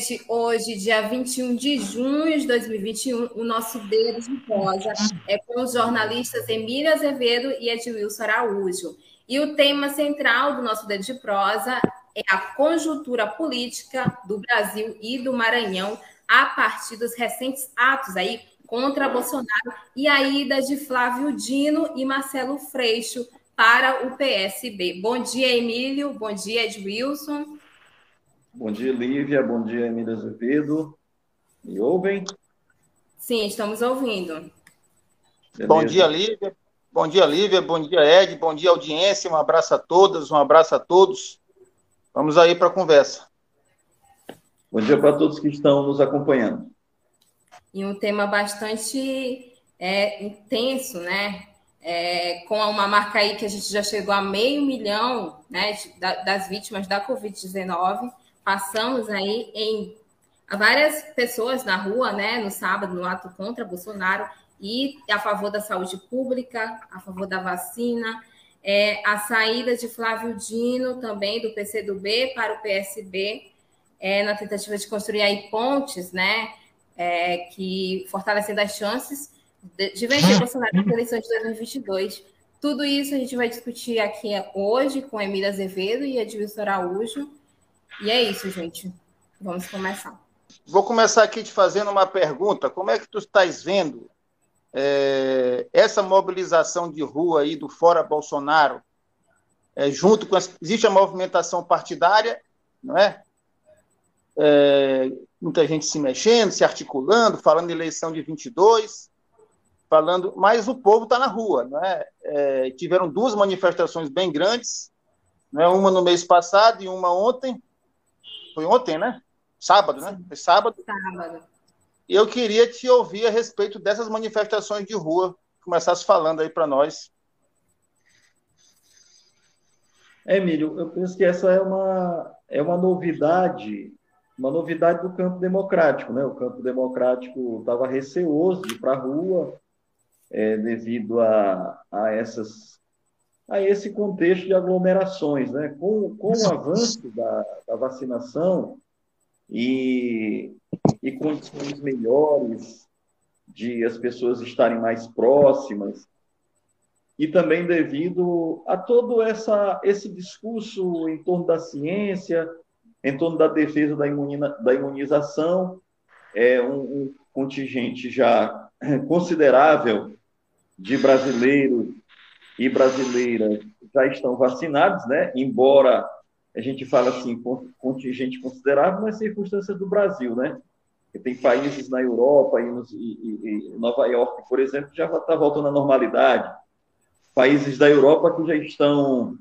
Gente, hoje, dia 21 de junho de 2021, o nosso dedo de prosa é com os jornalistas Emília Azevedo e Edilson Araújo. E o tema central do nosso dedo de prosa é a conjuntura política do Brasil e do Maranhão a partir dos recentes atos aí contra Bolsonaro e a ida de Flávio Dino e Marcelo Freixo para o PSB. Bom dia, Emílio. Bom dia, Edilson. Bom dia, Lívia. Bom dia, Emília Azevedo. Me ouvem? Sim, estamos ouvindo. Beleza. Bom dia, Lívia. Bom dia, Lívia. Bom dia, Ed. Bom dia, audiência. Um abraço a todas, um abraço a todos. Vamos aí para a conversa. Bom dia para todos que estão nos acompanhando. E um tema bastante é, intenso, né? É, com uma marca aí que a gente já chegou a meio milhão né, de, das vítimas da Covid-19 passamos aí em várias pessoas na rua, né, no sábado, no ato contra Bolsonaro e a favor da saúde pública, a favor da vacina, é, a saída de Flávio Dino, também do PCdoB para o PSB, é, na tentativa de construir aí pontes, né, é, que fortalecendo as chances de, de vencer Bolsonaro nas eleições de 2022. Tudo isso a gente vai discutir aqui hoje com Emília Azevedo e Edilson Araújo. E é isso, gente. Vamos começar. Vou começar aqui te fazendo uma pergunta. Como é que tu estás vendo é, essa mobilização de rua aí do Fora Bolsonaro, é, junto com... Existe a movimentação partidária, não é? é? Muita gente se mexendo, se articulando, falando de eleição de 22, falando... Mas o povo está na rua, não é? é? Tiveram duas manifestações bem grandes, não é? uma no mês passado e uma ontem, foi ontem, né? Sábado, né? Foi sábado. Sábado. E eu queria te ouvir a respeito dessas manifestações de rua. Começasse falando aí para nós. É, Emílio, eu penso que essa é uma, é uma novidade, uma novidade do campo democrático, né? O campo democrático estava receoso de ir para a rua é, devido a, a essas a esse contexto de aglomerações. Né? Com, com o avanço da, da vacinação e, e condições melhores de as pessoas estarem mais próximas, e também devido a todo essa, esse discurso em torno da ciência, em torno da defesa da, imuniza, da imunização, é um, um contingente já considerável de brasileiros e brasileiras já estão vacinados, né? Embora a gente fale assim, contingente considerável nas circunstâncias do Brasil, né? Porque tem países na Europa e, nos, e, e, Nova York, por exemplo, já está voltando à normalidade. Países da Europa que já estão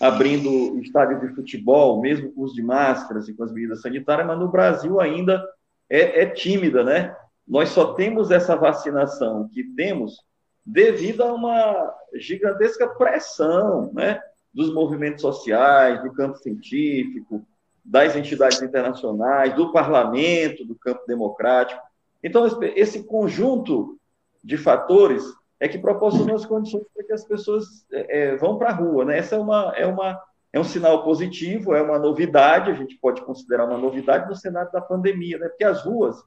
abrindo estádios de futebol, mesmo com os de máscaras e com as medidas sanitárias, mas no Brasil ainda é, é tímida, né? Nós só temos essa vacinação que temos devido a uma gigantesca pressão né, dos movimentos sociais, do campo científico, das entidades internacionais, do parlamento, do campo democrático. Então, esse conjunto de fatores é que proporcionam as condições para que as pessoas é, é vão para a rua. Né? Essa é, uma, é, uma, é um sinal positivo, é uma novidade, a gente pode considerar uma novidade no cenário da pandemia, né? porque as ruas,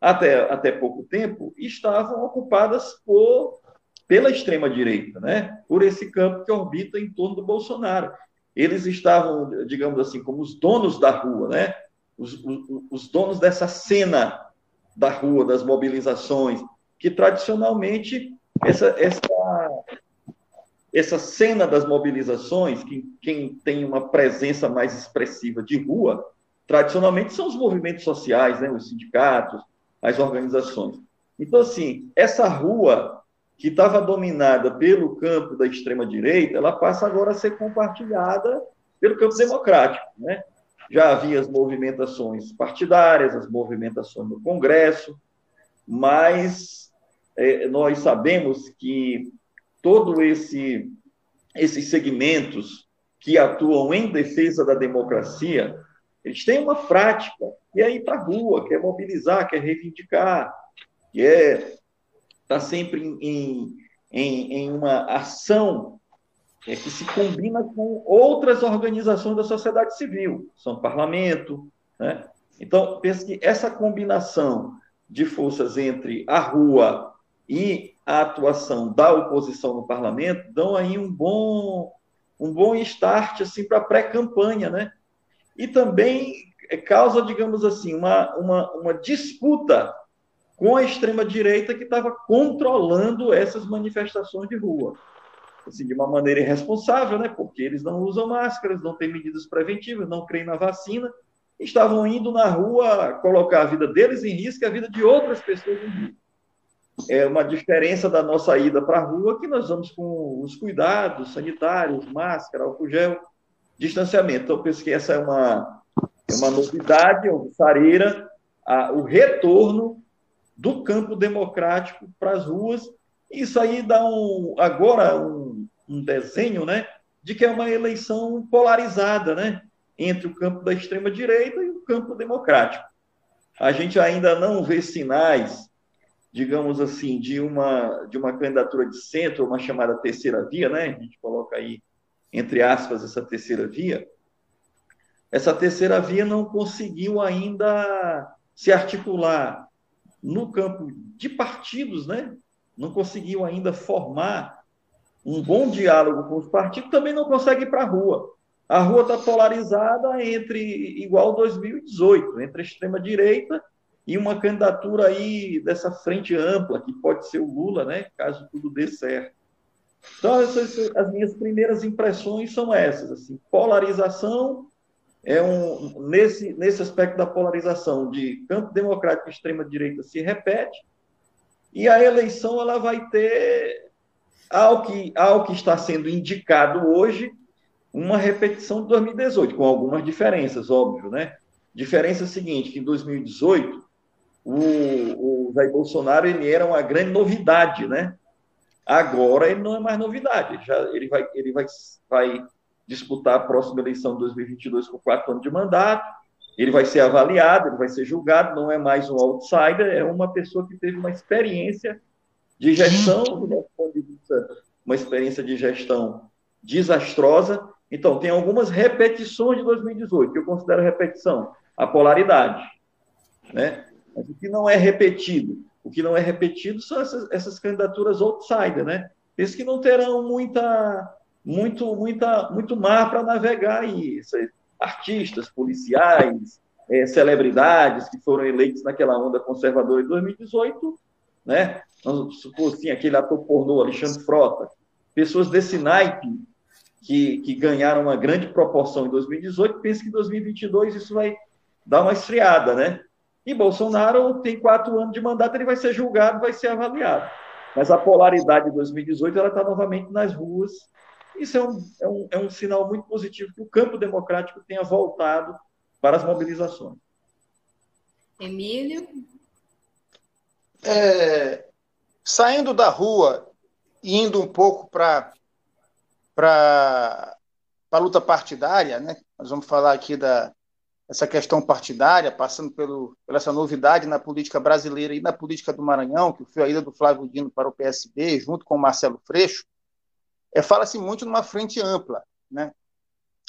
até, até pouco tempo, estavam ocupadas por pela extrema-direita, né? por esse campo que orbita em torno do Bolsonaro. Eles estavam, digamos assim, como os donos da rua, né? os, os, os donos dessa cena da rua, das mobilizações, que tradicionalmente essa, essa, essa cena das mobilizações, que, quem tem uma presença mais expressiva de rua, tradicionalmente são os movimentos sociais, né? os sindicatos, as organizações. Então, assim, essa rua que estava dominada pelo campo da extrema-direita, ela passa agora a ser compartilhada pelo campo democrático. Né? Já havia as movimentações partidárias, as movimentações no Congresso, mas é, nós sabemos que todo esse esses segmentos que atuam em defesa da democracia, eles têm uma prática, que é ir para a rua, que é mobilizar, que é reivindicar, que é estar tá sempre em, em, em uma ação é, que se combina com outras organizações da sociedade civil, são parlamento, né? Então, penso que essa combinação de forças entre a rua e a atuação da oposição no parlamento dão aí um bom um bom start assim para pré-campanha, né? E também causa, digamos assim, uma, uma, uma disputa com a extrema direita que estava controlando essas manifestações de rua, assim, de uma maneira irresponsável, né? Porque eles não usam máscaras, não têm medidas preventivas, não creem na vacina, estavam indo na rua colocar a vida deles em risco e a vida de outras pessoas em risco é uma diferença da nossa ida para a rua, que nós vamos com os cuidados sanitários, máscara, álcool gel, distanciamento. Então, eu penso que essa é uma, é uma novidade, uma sareira, a, o retorno do campo democrático para as ruas. Isso aí dá um, agora um, um desenho né, de que é uma eleição polarizada né, entre o campo da extrema-direita e o campo democrático. A gente ainda não vê sinais digamos assim, de uma, de uma candidatura de centro, uma chamada terceira via, né? A gente coloca aí, entre aspas, essa terceira via. Essa terceira via não conseguiu ainda se articular no campo de partidos, né? Não conseguiu ainda formar um bom diálogo com os partidos, também não consegue ir para a rua. A rua está polarizada entre igual 2018, entre a extrema-direita e uma candidatura aí dessa frente ampla, que pode ser o Lula, né, caso tudo dê certo. Então, essas, as minhas primeiras impressões são essas, assim, polarização é um nesse nesse aspecto da polarização de campo democrático e extrema direita se repete e a eleição ela vai ter ao que ao que está sendo indicado hoje uma repetição de 2018 com algumas diferenças, óbvio, né? Diferença seguinte que em 2018 o, o Jair Bolsonaro ele era uma grande novidade, né? Agora ele não é mais novidade, já, ele, vai, ele vai, vai disputar a próxima eleição de 2022 com quatro anos de mandato, ele vai ser avaliado, ele vai ser julgado, não é mais um outsider, é uma pessoa que teve uma experiência de gestão, uma experiência de gestão desastrosa. Então, tem algumas repetições de 2018, que eu considero repetição. A polaridade, né? Mas o que não é repetido? O que não é repetido são essas, essas candidaturas outsider, né? Esses que não terão muita, muito, muita, muito mar para navegar aí. Artistas, policiais, é, celebridades que foram eleitos naquela onda conservadora de 2018, né? Vamos supor assim, aquele ator pornô, Alexandre Frota, pessoas desse naipe que, que ganharam uma grande proporção em 2018, penso que em 2022 isso vai dar uma esfriada, né? E Bolsonaro tem quatro anos de mandato, ele vai ser julgado, vai ser avaliado. Mas a polaridade de 2018 ela está novamente nas ruas. Isso é um, é, um, é um sinal muito positivo que o campo democrático tenha voltado para as mobilizações. Emílio? É, saindo da rua e indo um pouco para a luta partidária, né? nós vamos falar aqui da, essa questão partidária, passando pelo, pela essa novidade na política brasileira e na política do Maranhão, que foi a ida do Flávio Dino para o PSB, junto com o Marcelo Freixo, é, fala-se muito numa frente ampla. Né?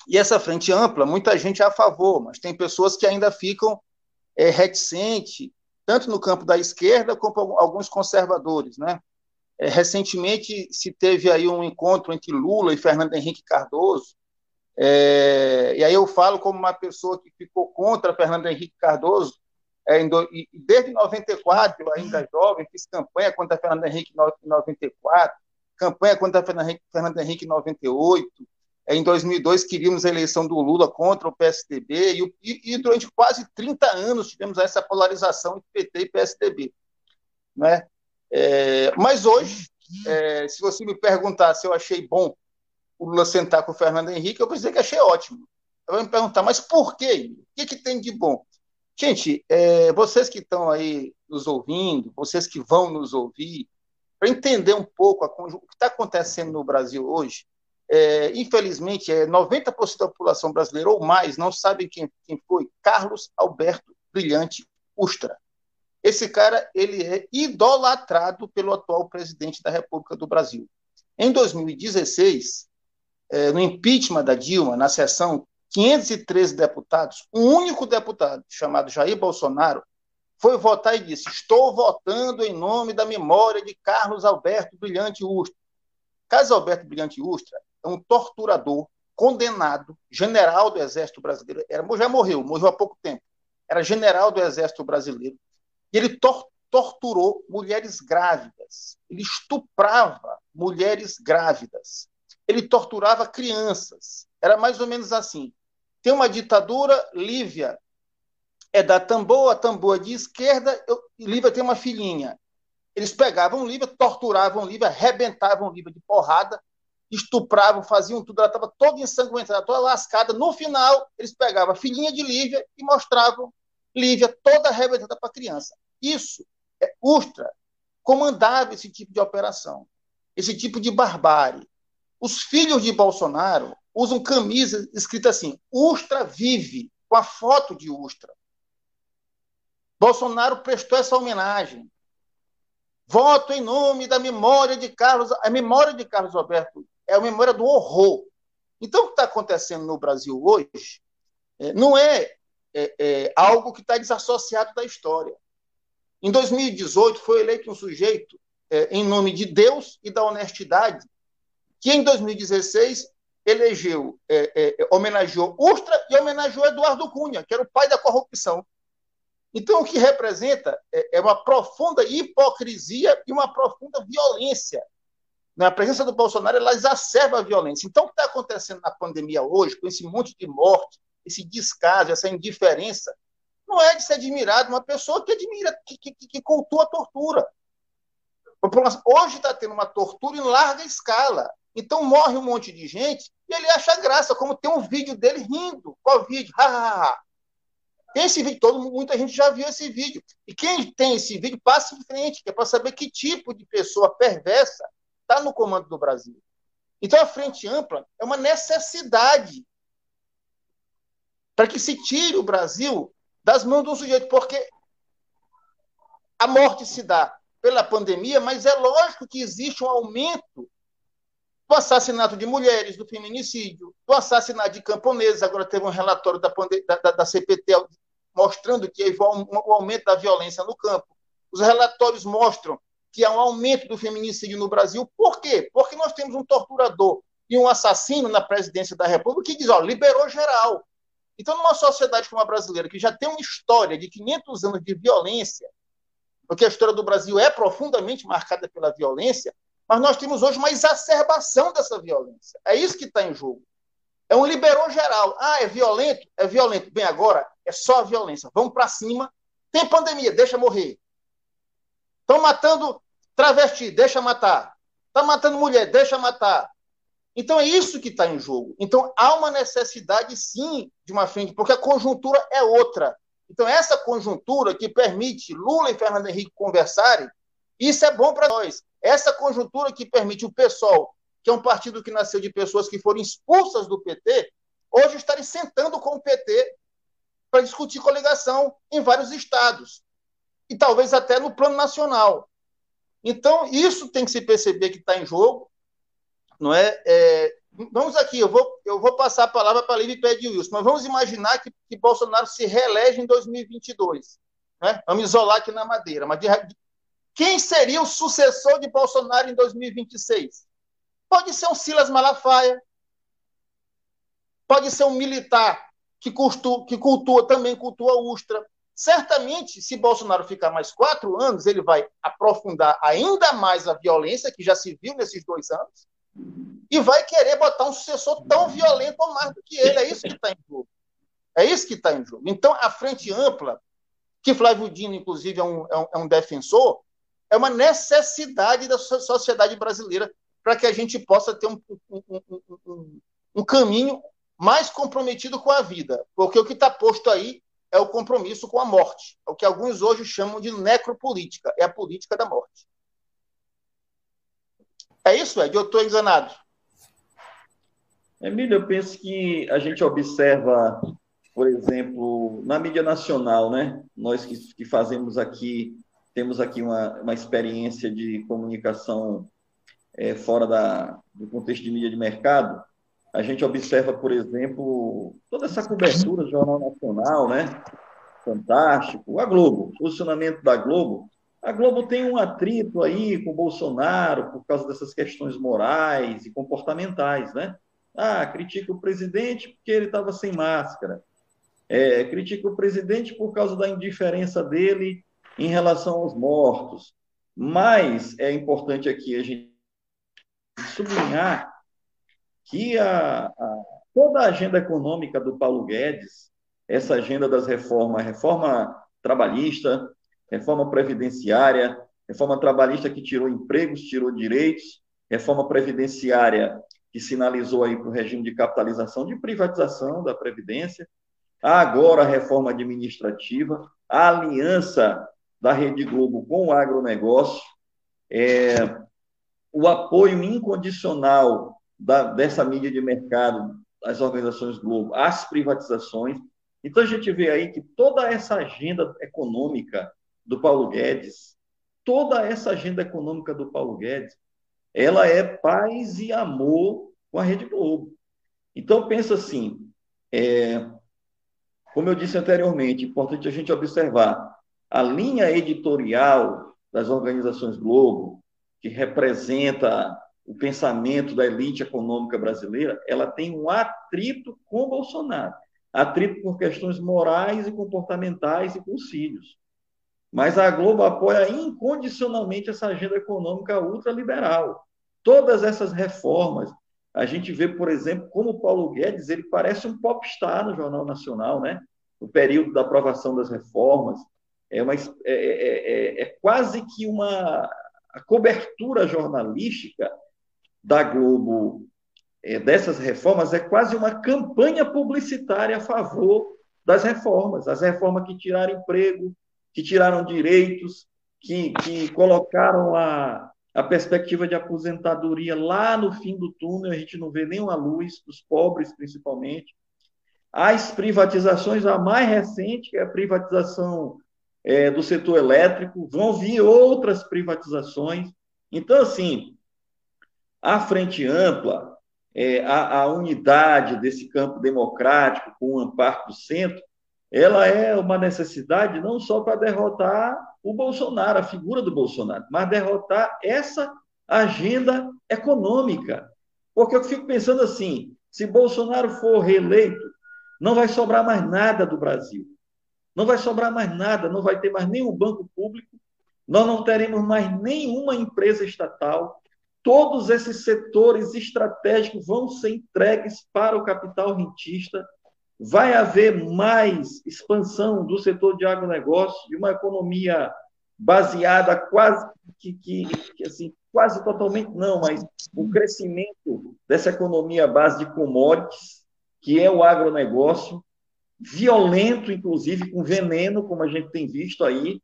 E essa frente ampla, muita gente é a favor, mas tem pessoas que ainda ficam é, reticentes, tanto no campo da esquerda como alguns conservadores. Né? É, recentemente se teve aí um encontro entre Lula e Fernando Henrique Cardoso, é, e aí eu falo como uma pessoa que ficou contra Fernando Henrique Cardoso, é, do, e desde 94, eu ainda jovem, fiz campanha contra Fernando Henrique em 94, campanha contra Fernando Henrique, em 98, é, em 2002 queríamos a eleição do Lula contra o PSDB, e, e, durante quase 30 anos tivemos essa polarização entre PT e PSDB. Né? É, mas hoje, é, se você me perguntar se eu achei bom o Lula sentar com o Fernando Henrique, eu vou dizer que achei ótimo. Vou me perguntar, mas por quê? O que, que tem de bom? Gente, é, vocês que estão aí nos ouvindo, vocês que vão nos ouvir, para entender um pouco a, o que está acontecendo no Brasil hoje, é, infelizmente, é, 90% da população brasileira ou mais não sabe quem, quem foi Carlos Alberto Brilhante Ustra. Esse cara ele é idolatrado pelo atual presidente da República do Brasil. Em 2016, é, no impeachment da Dilma, na sessão 513 deputados, um único deputado, chamado Jair Bolsonaro, foi votar e disse: Estou votando em nome da memória de Carlos Alberto Brilhante Ustra. Carlos Alberto Brilhante Ustra é um torturador, condenado, general do Exército Brasileiro. Era, já morreu, morreu há pouco tempo. Era general do Exército Brasileiro. E ele tor torturou mulheres grávidas. Ele estuprava mulheres grávidas. Ele torturava crianças. Era mais ou menos assim. Tem uma ditadura, Lívia é da Tamboa, Tamboa de esquerda, eu, Lívia tem uma filhinha. Eles pegavam Lívia, torturavam Lívia, arrebentavam Lívia de porrada, estupravam, faziam tudo, ela estava toda ensanguentada, toda lascada. No final, eles pegavam a filhinha de Lívia e mostravam Lívia toda arrebentada para a criança. Isso, é, Ustra comandava esse tipo de operação, esse tipo de barbárie. Os filhos de Bolsonaro usam camisa escrita assim: Ustra vive, com a foto de Ustra. Bolsonaro prestou essa homenagem. Voto em nome da memória de Carlos. A memória de Carlos Alberto é a memória do horror. Então, o que está acontecendo no Brasil hoje é, não é, é, é algo que está desassociado da história. Em 2018, foi eleito um sujeito é, em nome de Deus e da honestidade, que em 2016 elegeu, é, é, homenageou Ustra e homenageou Eduardo Cunha, que era o pai da corrupção. Então, o que representa é, é uma profunda hipocrisia e uma profunda violência na presença do Bolsonaro, ela exacerba a violência. Então, o que está acontecendo na pandemia hoje, com esse monte de morte, esse descaso, essa indiferença, não é de se admirar de uma pessoa que admira, que, que, que cultua a tortura. Hoje está tendo uma tortura em larga escala. Então morre um monte de gente e ele acha graça, como tem um vídeo dele rindo. Vídeo? Ha, ha, ha. Esse vídeo, todo, muita gente já viu esse vídeo. E quem tem esse vídeo, passa em frente, que é para saber que tipo de pessoa perversa está no comando do Brasil. Então, a frente ampla é uma necessidade para que se tire o Brasil das mãos do sujeito, porque a morte se dá pela pandemia, mas é lógico que existe um aumento do assassinato de mulheres, do feminicídio, do assassinato de camponeses. Agora teve um relatório da, da, da CPT mostrando que houve um aumento da violência no campo. Os relatórios mostram que há um aumento do feminicídio no Brasil. Por quê? Porque nós temos um torturador e um assassino na presidência da República que diz, ó, liberou geral. Então, numa sociedade como a brasileira, que já tem uma história de 500 anos de violência, porque a história do Brasil é profundamente marcada pela violência, mas nós temos hoje uma exacerbação dessa violência. É isso que está em jogo. É um liberou geral. Ah, é violento? É violento. Bem, agora é só a violência. Vamos para cima. Tem pandemia, deixa morrer. Estão matando Travesti, deixa matar. Está matando mulher, deixa matar. Então é isso que está em jogo. Então há uma necessidade, sim, de uma frente, porque a conjuntura é outra. Então essa conjuntura que permite Lula e Fernando Henrique conversarem, isso é bom para nós. Essa conjuntura que permite o PSOL, que é um partido que nasceu de pessoas que foram expulsas do PT, hoje estarem sentando com o PT para discutir coligação em vários estados. E talvez até no plano nacional. Então, isso tem que se perceber que está em jogo, não é? é? Vamos aqui, eu vou, eu vou passar a palavra para a Lívia Pede Wilson, mas vamos imaginar que, que Bolsonaro se reelege em 2022. Né? Vamos isolar aqui na madeira. Mas de, quem seria o sucessor de Bolsonaro em 2026? Pode ser um Silas Malafaia, pode ser um militar que, cultua, que cultua também cultua Ustra, Certamente, se Bolsonaro ficar mais quatro anos, ele vai aprofundar ainda mais a violência, que já se viu nesses dois anos, e vai querer botar um sucessor tão violento ou mais do que ele. É isso que está em jogo. É isso que está em jogo. Então, a frente ampla, que Flávio Dino, inclusive, é um, é um, é um defensor, é uma necessidade da sociedade brasileira para que a gente possa ter um, um, um caminho mais comprometido com a vida. Porque o que está posto aí é o compromisso com a morte, é o que alguns hoje chamam de necropolítica, é a política da morte. É isso, Ed? Eu estou enganado. Emílio, eu penso que a gente observa, por exemplo, na mídia nacional, né? Nós que, que fazemos aqui, temos aqui uma, uma experiência de comunicação é, fora da, do contexto de mídia de mercado, a gente observa, por exemplo, toda essa cobertura do Jornal Nacional, né? Fantástico. A Globo, o posicionamento da Globo. A Globo tem um atrito aí com o Bolsonaro por causa dessas questões morais e comportamentais, né? Ah, critica o presidente porque ele estava sem máscara. É, critica o presidente por causa da indiferença dele em relação aos mortos. Mas é importante aqui a gente sublinhar que a, a, toda a agenda econômica do Paulo Guedes, essa agenda das reformas, reforma trabalhista, reforma previdenciária, reforma trabalhista que tirou empregos, tirou direitos, reforma previdenciária que sinalizou aí para o regime de capitalização, de privatização da Previdência, agora a reforma administrativa, a aliança da Rede Globo com o agronegócio, é, o apoio incondicional da, dessa mídia de mercado, as organizações Globo, as privatizações. Então a gente vê aí que toda essa agenda econômica do Paulo Guedes, toda essa agenda econômica do Paulo Guedes, ela é paz e amor com a Rede Globo. Então pensa assim, é, como eu disse anteriormente, é importante a gente observar a linha editorial das organizações Globo, que representa o pensamento da elite econômica brasileira, ela tem um atrito com Bolsonaro. Atrito por questões morais e comportamentais e com os filhos. Mas a Globo apoia incondicionalmente essa agenda econômica ultraliberal. Todas essas reformas, a gente vê, por exemplo, como o Paulo Guedes, ele parece um popstar no Jornal Nacional, né? No período da aprovação das reformas, é, uma, é, é, é, é quase que uma cobertura jornalística da Globo é, dessas reformas é quase uma campanha publicitária a favor das reformas, as reformas que tiraram emprego, que tiraram direitos, que, que colocaram a, a perspectiva de aposentadoria lá no fim do túnel, a gente não vê nenhuma luz, dos pobres principalmente. As privatizações, a mais recente, que é a privatização é, do setor elétrico, vão vir outras privatizações. Então, assim, a frente ampla, é, a, a, unidade desse campo democrático com o amparo do centro, ela é uma necessidade não só para derrotar o Bolsonaro, a figura do Bolsonaro, mas derrotar essa agenda econômica. Porque eu fico pensando assim: se Bolsonaro for reeleito, não vai sobrar mais nada do Brasil. Não vai sobrar mais nada, não vai ter mais nenhum banco público, nós não teremos mais nenhuma empresa estatal, todos esses setores estratégicos vão ser entregues para o capital rentista. Vai haver mais expansão do setor de agronegócio, de uma economia baseada quase que, que, que assim, quase totalmente não, mas o crescimento dessa economia base de commodities, que é o agronegócio, violento, inclusive com veneno, como a gente tem visto aí,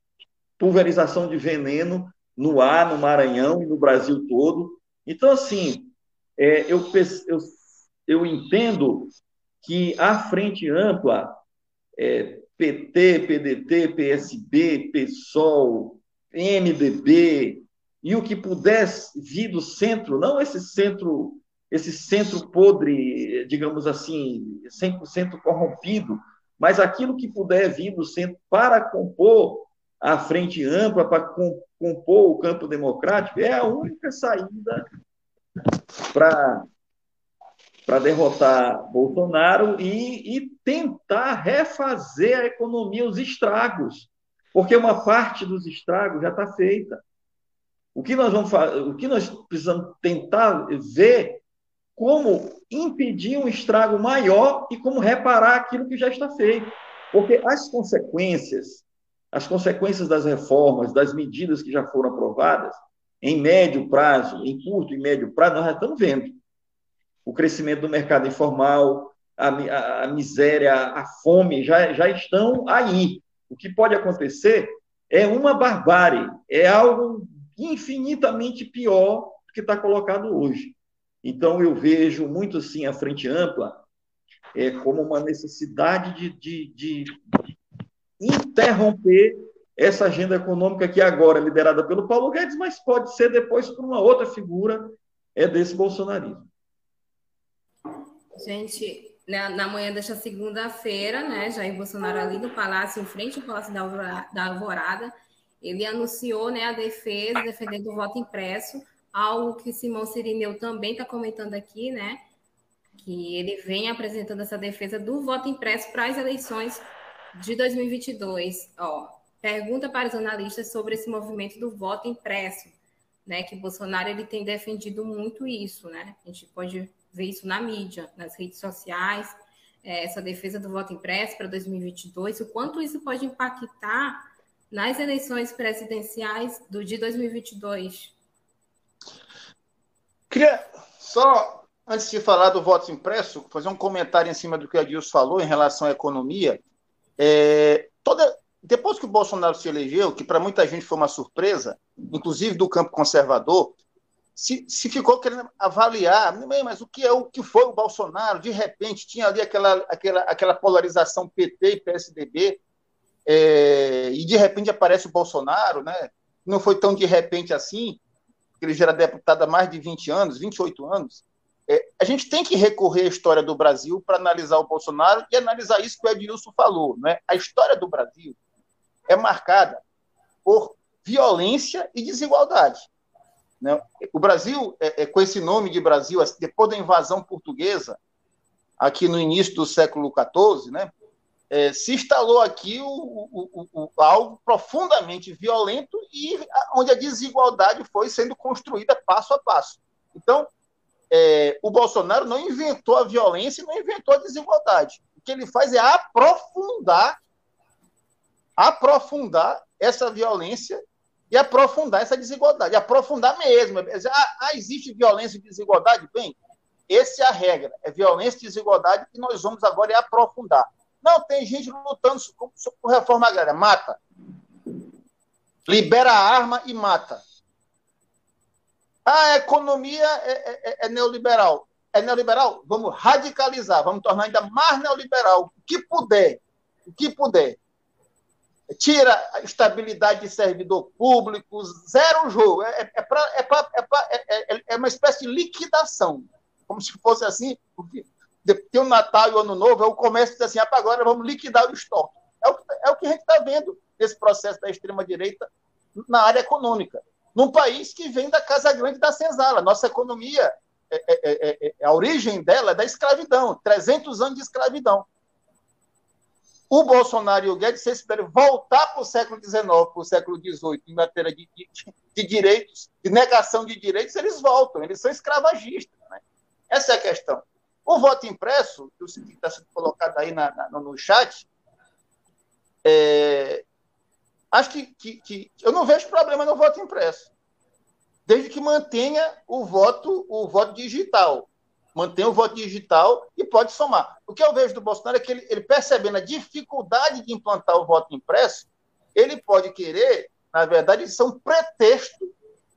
pulverização de veneno no ar, no Maranhão e no Brasil todo. Então, assim, é, eu, eu, eu entendo que a frente ampla, é, PT, PDT, PSB, PSOL, MDB, e o que pudesse vir do centro, não esse centro, esse centro podre, digamos assim, 100% corrompido, mas aquilo que puder vir do centro para compor a frente ampla para compor o campo democrático é a única saída para para derrotar Bolsonaro e, e, tentar refazer a economia, os estragos, porque uma parte dos estragos já está feita. O que nós vamos o que nós precisamos tentar ver como impedir um estrago maior e como reparar aquilo que já está feito, porque as consequências as consequências das reformas, das medidas que já foram aprovadas, em médio prazo, em curto e médio prazo, nós já estamos vendo. O crescimento do mercado informal, a, a, a miséria, a fome já, já estão aí. O que pode acontecer é uma barbárie, é algo infinitamente pior do que está colocado hoje. Então, eu vejo muito assim a frente ampla é, como uma necessidade de, de, de interromper essa agenda econômica que agora é liderada pelo Paulo Guedes, mas pode ser depois por uma outra figura é desse bolsonarismo. Gente, na, na manhã desta segunda-feira, né, Jair Bolsonaro ali no Palácio, em frente ao Palácio da Alvorada, ele anunciou né, a defesa, defendendo o voto impresso, algo que Simão Sirineu também está comentando aqui, né? Que ele vem apresentando essa defesa do voto impresso para as eleições de 2022. Ó, pergunta para os analistas sobre esse movimento do voto impresso, né? Que Bolsonaro ele tem defendido muito isso, né? A gente pode ver isso na mídia, nas redes sociais, é, essa defesa do voto impresso para 2022, o quanto isso pode impactar nas eleições presidenciais do de 2022. Queria só, antes de falar do voto impresso, fazer um comentário em cima do que a Dilson falou em relação à economia. É, toda, depois que o Bolsonaro se elegeu, que para muita gente foi uma surpresa, inclusive do campo conservador, se, se ficou querendo avaliar, mas o que é o que foi o Bolsonaro? De repente tinha ali aquela, aquela, aquela polarização PT e PSDB, é, e de repente aparece o Bolsonaro, né? Não foi tão de repente assim, porque ele já era deputado há mais de 20 anos, 28 anos. É, a gente tem que recorrer à história do Brasil para analisar o Bolsonaro e analisar isso que o Edilson falou. Né? A história do Brasil é marcada por violência e desigualdade. Né? O Brasil, é, é, com esse nome de Brasil, depois da invasão portuguesa, aqui no início do século XIV, né, é, se instalou aqui o, o, o, algo profundamente violento e onde a desigualdade foi sendo construída passo a passo. Então, é, o Bolsonaro não inventou a violência e não inventou a desigualdade. O que ele faz é aprofundar, aprofundar essa violência e aprofundar essa desigualdade. Aprofundar mesmo. Ah, ah, existe violência e desigualdade? Bem, essa é a regra. É violência e desigualdade que nós vamos agora é aprofundar. Não, tem gente lutando por reforma agrária. Mata. Libera a arma e mata. A economia é, é, é, é, neoliberal. É neoliberal? Vamos radicalizar, vamos tornar ainda mais neoliberal. O que puder. O que puder. Tira a estabilidade de servidor público, zero jogo. É, é, pra, é, pra, é, é, é, uma espécie de liquidação. Como se fosse assim, porque tem o Natal e o Ano Novo, é o comércio diz assim, agora vamos liquidar o estoque. É o, é o que a gente está vendo nesse processo da extrema-direita na área econômica num país que vem da Casa Grande da Senzala. Nossa economia, é, é, é, a origem dela é da escravidão, 300 anos de escravidão. O Bolsonaro e o Guedes, se eles puderem voltar para o século XIX, para o século XVIII, em matéria de, de, de, direitos, de negação de direitos, eles voltam, eles são escravagistas. Né? Essa é a questão. O voto impresso, que está sendo colocado aí na, na, no chat, é, acho que, que, que, eu não vejo problema no voto impresso, desde que mantenha o voto, o voto digital. Mantenha o voto digital e pode somar. O que eu vejo do Bolsonaro é que ele, ele percebendo a dificuldade de implantar o voto impresso, ele pode querer, na verdade, ser um pretexto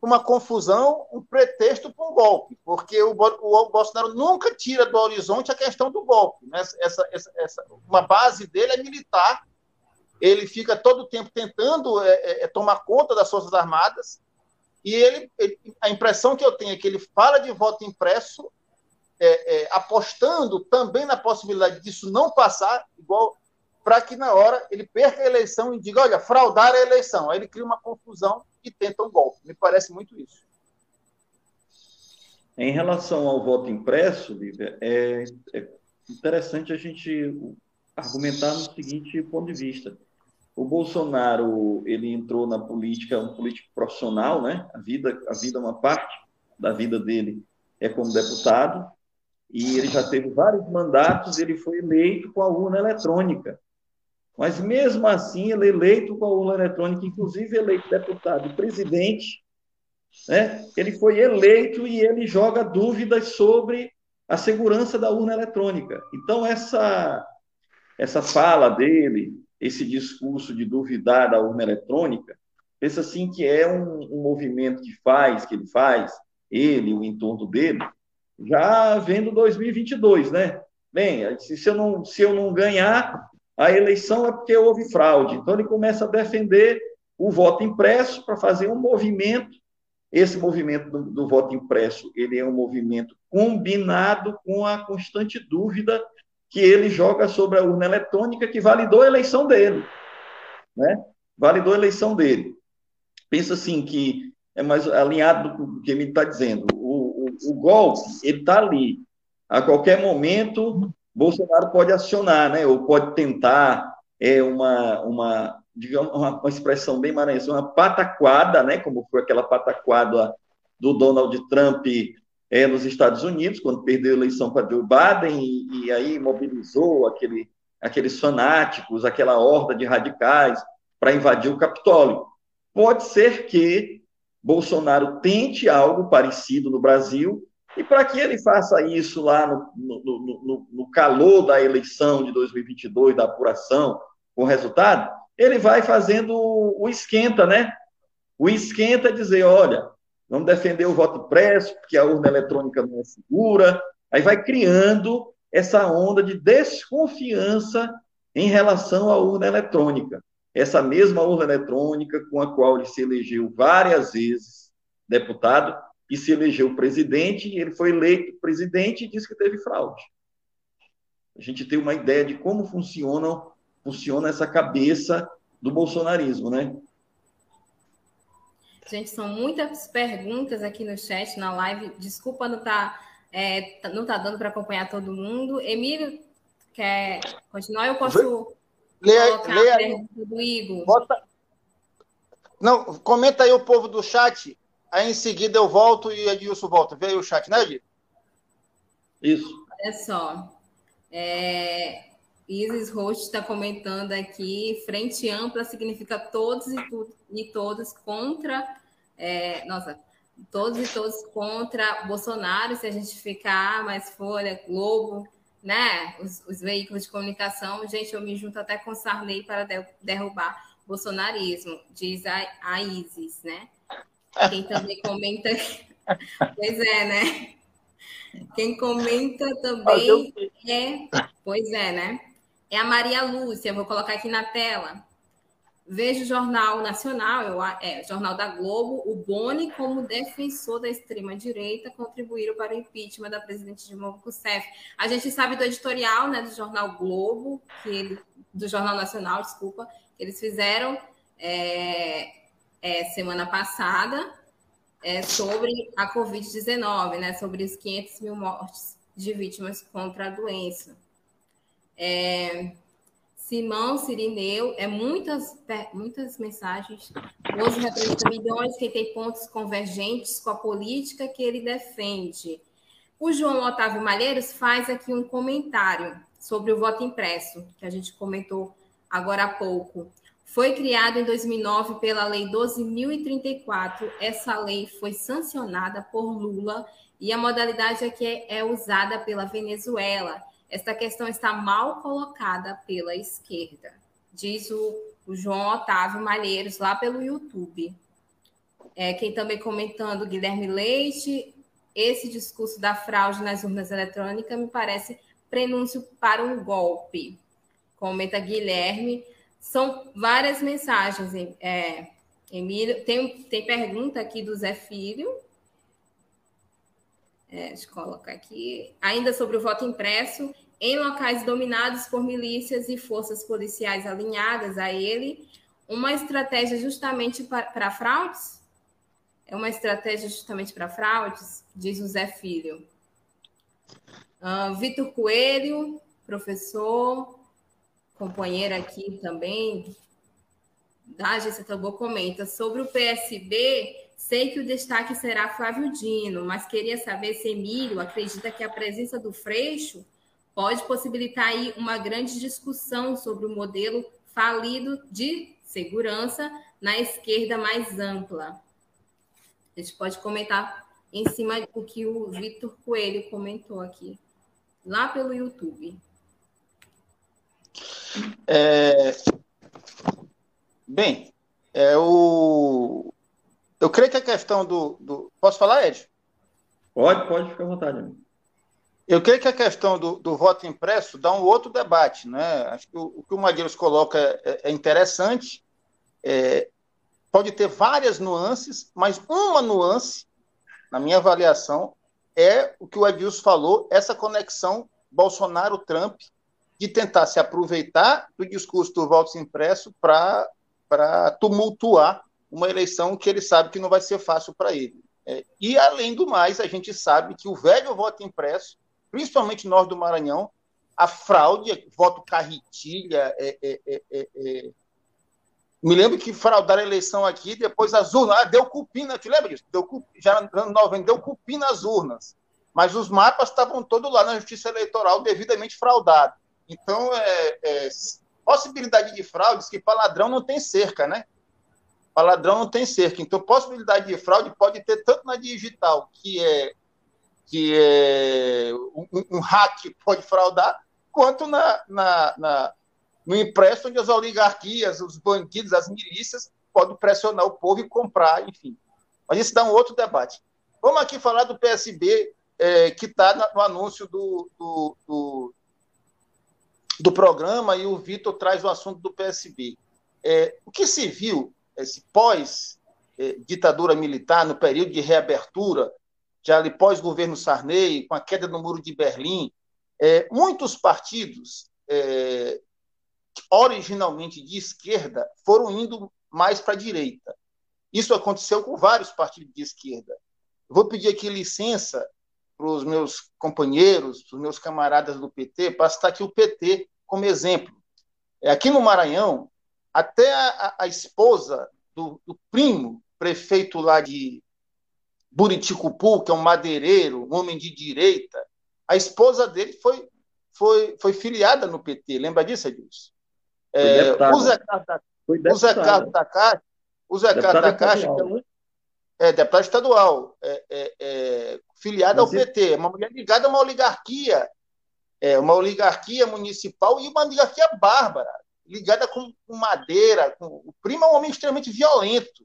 uma confusão, um pretexto para um golpe, porque o, o, Bolsonaro nunca tira do horizonte a questão do golpe. Né? Essa, essa, essa, uma base dele é militar ele fica todo o tempo tentando é, é, é, tomar conta das Forças Armadas, e ele, ele, a impressão que eu tenho é que ele fala de voto impresso, é, é apostando também na possibilidade disso não passar, igual para que na hora ele perca a eleição e diga, olha, fraudar a eleição. Aí ele cria uma confusão e tenta um golpe. Me parece muito isso. Em relação ao voto impresso, Lívia, é, é interessante a gente argumentar no seguinte ponto de vista. O Bolsonaro, ele entrou na política, um político profissional, né? A vida, a vida, uma parte da vida dele é como deputado, e ele já teve vários mandatos, ele foi eleito com a urna eletrônica. Mas mesmo assim, ele é eleito com a urna eletrônica, inclusive eleito deputado e presidente, né? ele foi eleito e ele joga dúvidas sobre a segurança da urna eletrônica. Então, essa, essa fala dele, esse discurso de duvidar da urna eletrônica, pensa assim que é um, um movimento que faz, que ele faz, ele, o entorno dele, já vendo 2022, né? Bem, se eu não, se eu não ganhar a eleição é porque houve fraude. Então ele começa a defender o voto impresso para fazer um movimento. Esse movimento do, do voto impresso, ele é um movimento combinado com a constante dúvida que ele joga sobre a urna eletrônica que validou a eleição dele, né? Validou a eleição dele. Pensa assim que é mais alinhado do que ele está dizendo. O, o, o golpe, ele está ali. A qualquer momento, Bolsonaro pode acionar, né? Ou pode tentar é uma, uma digamos, uma, uma expressão bem maranhense, uma pataquada, né? Como foi aquela pataquada do Donald Trump é, nos Estados Unidos, quando perdeu a eleição para Joe Biden, e, e, aí mobilizou aquele, aqueles fanáticos, aquela horda de radicais para invadir o Capitólio. Pode ser que Bolsonaro tente algo parecido no Brasil, e para que ele faça isso lá no, no, no, no, calor da eleição de 2022, da apuração, com o resultado, ele vai fazendo o esquenta, né? O esquenta é dizer, olha, vamos defender o voto impresso, porque a urna eletrônica não é segura. Aí vai criando essa onda de desconfiança em relação à urna eletrônica. Essa mesma urna eletrônica com a qual ele se elegeu várias vezes deputado e se elegeu presidente, e ele foi eleito presidente e disse que teve fraude. A gente tem uma ideia de como funciona, funciona essa cabeça do bolsonarismo, né? Gente, são muitas perguntas aqui no chat, na live. Desculpa não tá, é, não tá dando para acompanhar todo mundo. Emílio, quer continuar? Eu posso leia, colocar leia a pergunta do Igor? Bota... Não, comenta aí o povo do chat, aí em seguida eu volto e Edilson volta. Veio o chat, né, Edilson? Isso. Olha só. É, Isis Rocha está comentando aqui, frente ampla significa todos e, tu, e todas contra, é, nossa, todos e todos contra Bolsonaro, se a gente ficar mais Folha, Globo, né, os, os, veículos de comunicação, gente, eu me junto até com Sarney para derrubar bolsonarismo, diz a, a Isis, né? Quem também comenta, pois é, né? Quem comenta também é, pois é, né? É a Maria Lúcia, vou colocar aqui na tela. Vejo o Jornal Nacional, eu, é, Jornal da Globo, o Boni, como defensor da extrema-direita, contribuíram para o impeachment da presidente Dilma Rousseff. A gente sabe do editorial né, do Jornal Globo, que ele, do Jornal Nacional, desculpa, que eles fizeram é, é, semana passada é, sobre a Covid-19, né, sobre os 500 mil mortes de vítimas contra a doença. É, Simão Sirineu, é muitas, muitas mensagens. Hoje representa milhões que tem pontos convergentes com a política que ele defende. O João Otávio Malheiros faz aqui um comentário sobre o voto impresso, que a gente comentou agora há pouco. Foi criado em 2009 pela Lei 12.034. Essa lei foi sancionada por Lula e a modalidade aqui é, é usada pela Venezuela esta questão está mal colocada pela esquerda, diz o, o João Otávio Malheiros lá pelo YouTube. É, quem também comentando, Guilherme Leite, esse discurso da fraude nas urnas eletrônicas me parece prenúncio para um golpe. Comenta Guilherme. São várias mensagens, é, Emílio. Tem, tem pergunta aqui do Zé Filho. É, deixa eu colocar aqui. Ainda sobre o voto impresso em locais dominados por milícias e forças policiais alinhadas a ele, uma estratégia justamente para fraudes? É uma estratégia justamente para fraudes? Diz o Zé Filho. Uh, Vitor Coelho, professor, companheiro aqui também, da Agência Tambor, comenta sobre o PSB. Sei que o destaque será Flávio Dino, mas queria saber se Emílio acredita que a presença do Freixo pode possibilitar aí uma grande discussão sobre o modelo falido de segurança na esquerda mais ampla. A gente pode comentar em cima do que o Vitor Coelho comentou aqui, lá pelo YouTube. É... Bem, é o... eu creio que a questão do, do... Posso falar, Ed? Pode, pode, ficar à vontade. Amigo. Eu creio que a questão do, do, voto impresso dá um outro debate. Né? Acho que o, o que o Madeiros coloca é, é interessante. É, pode ter várias nuances, mas uma nuance, na minha avaliação, é o que o Edilson falou, essa conexão Bolsonaro-Trump de tentar se aproveitar do discurso do voto impresso para tumultuar uma eleição que ele sabe que não vai ser fácil para ele. É, e, além do mais, a gente sabe que o velho voto impresso principalmente nós do Maranhão, a fraude, voto carretilha. É, é, é, é, é. Me lembro que fraudaram a eleição aqui, depois as urnas, ah, deu cupim, te lembra disso? Deu, já no ano 90, deu cupim nas urnas. Mas os mapas estavam todos lá na Justiça Eleitoral, devidamente fraudados. Então, é, possibilidade de fraudes que para ladrão não tem cerca, né? Para ladrão não tem cerca. Então, possibilidade de fraude pode ter tanto na digital, que é que é, um, um hack pode fraudar, quanto na, na, na, no empréstimo onde as oligarquias, os bandidos, as milícias podem pressionar o povo e comprar, enfim. Mas isso dá um outro debate. Vamos aqui falar do PSB, é, que está no anúncio do, do, do, do, programa, e o Vitor traz o assunto do PSB. É, o que se viu, esse pós-ditadura é, militar, no período de reabertura, já ali pós-governo Sarney, com a queda do Muro de Berlim, é, muitos partidos, é, originalmente de esquerda, foram indo mais para a direita. Isso aconteceu com vários partidos de esquerda. vou pedir aqui licença para os meus companheiros, para os meus camaradas do PT, para citar aqui o PT como exemplo. É, aqui no Maranhão, até a, a esposa do, do primo prefeito lá de, Buriticupu, que é um madeireiro, um homem de direita, a esposa dele foi, foi, foi filiada no PT. Lembra disso, Edilson? É, o Zé Carlos da, Caixa, o Zé Carlos da Caixa, que é, deputado estadual, é, é, é filiado ao PT, é uma mulher ligada a uma oligarquia, é, uma oligarquia municipal e uma oligarquia bárbara, ligada com, com madeira. Com, o primo é um homem extremamente violento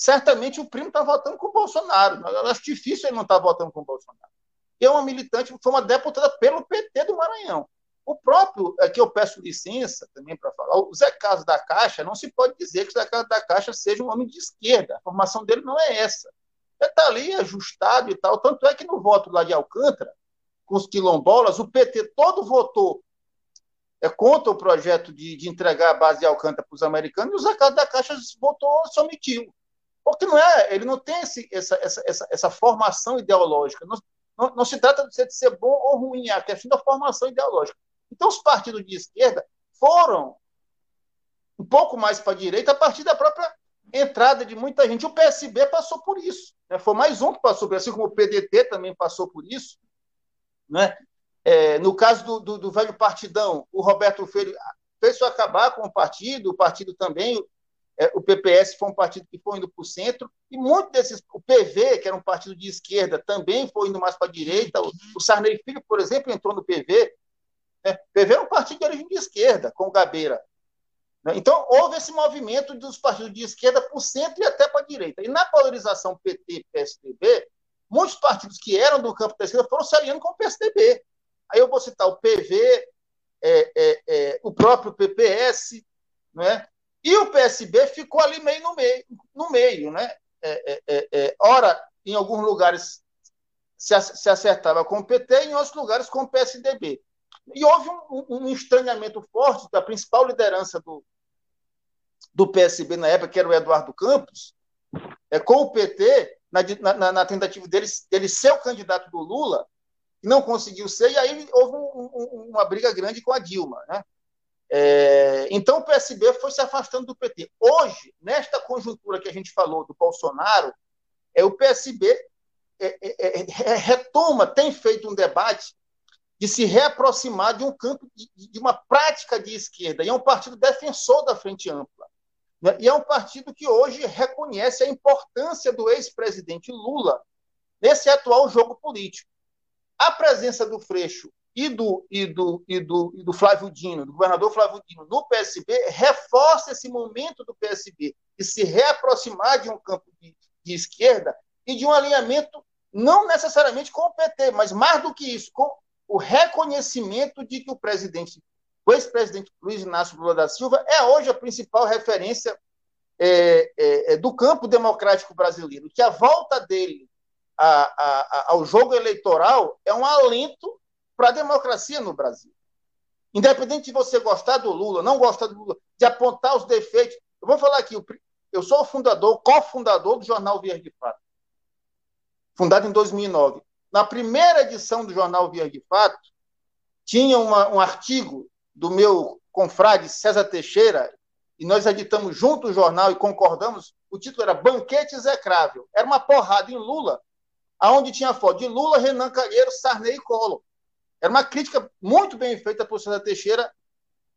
certamente o primo está votando com o Bolsonaro. Eu acho difícil ele não estar tá votando com o Bolsonaro. É uma militante, foi uma deputada pelo PT do Maranhão. O próprio, aqui eu peço licença também para falar, o Zé Carlos da Caixa, não se pode dizer que o Zé Carlos da Caixa seja um homem de esquerda. A formação dele não é essa. Ele está ali ajustado e tal. Tanto é que no voto lá de Alcântara, com os quilombolas, o PT todo votou é, contra o projeto de, de entregar a base de Alcântara para os americanos, e o Zé Carlos da Caixa votou, se. Porque não é, ele não tem esse, essa, essa, essa, essa formação ideológica. Não, não, não, se trata de ser bom ou ruim, é a questão da formação ideológica. Então, os partidos de esquerda foram um pouco mais para a direita a partir da própria entrada de muita gente. O PSB passou por isso. Né? Foi mais um que passou por isso, assim como o PDT também passou por isso. Né? É, no caso do, do, do velho partidão, o Roberto Freire fez acabar com o partido, o partido também, é, o PPS foi um partido que foi indo para o centro, e muito desses, o PV, que era um partido de esquerda, também foi indo mais para a direita. O, o Sarney Filho, por exemplo, entrou no PV. Né? PV era um partido de origem de esquerda, com o Gabeira. Né? Então, houve esse movimento dos partidos de esquerda para o centro e até para a direita. E na polarização PT-PSDB, muitos partidos que eram do campo da esquerda foram se alinhando com o PSDB. Aí eu vou citar o PV, é, é, é, o próprio PPS, né? E o PSB ficou ali meio no meio, no meio né? É, é, é, é, ora, em alguns lugares se, se, acertava com o PT, em outros lugares com o PSDB. E houve um, um estranhamento forte da principal liderança do, do PSB na época, que era o Eduardo Campos, é, com o PT, na, na, na tentativa dele, dele ser o candidato do Lula, e não conseguiu ser, e aí houve um, um, uma briga grande com a Dilma. Né? É, então o PSB foi se afastando do PT. Hoje, nesta conjuntura que a gente falou do Bolsonaro, é o PSB é, é, é, é, retoma, tem feito um debate de se reaproximar de um campo de, de, uma prática de esquerda, e é um partido defensor da frente ampla. Né? E é um partido que hoje reconhece a importância do ex-presidente Lula nesse atual jogo político. A presença do Freixo e do, e do, e do, e do Flávio Dino, do governador Flávio Dino, no PSB, reforça esse momento do PSB de se reaproximar de um campo de, de esquerda e de um alinhamento não necessariamente com o PT, mas mais do que isso, com o reconhecimento de que o presidente, o ex-presidente Luiz Inácio Lula da Silva, é hoje a principal referência é, é, é do campo democrático brasileiro, que a volta dele a, a, ao jogo eleitoral é um alento para a democracia no Brasil. Independente de você gostar do Lula, não gostar do Lula, de apontar os defeitos. Eu vou falar aqui, eu sou o fundador, cofundador do jornal Via de Fato, fundado em 2009 na primeira edição do jornal Via de Fato, tinha uma, um artigo do meu confrade César Teixeira, e nós editamos junto o jornal e concordamos. O título era Banquete Execrável. Era uma porrada em Lula, aonde tinha foto de Lula, Renan Calheiro, Sarney e Collor. Era uma crítica muito bem feita por César Teixeira,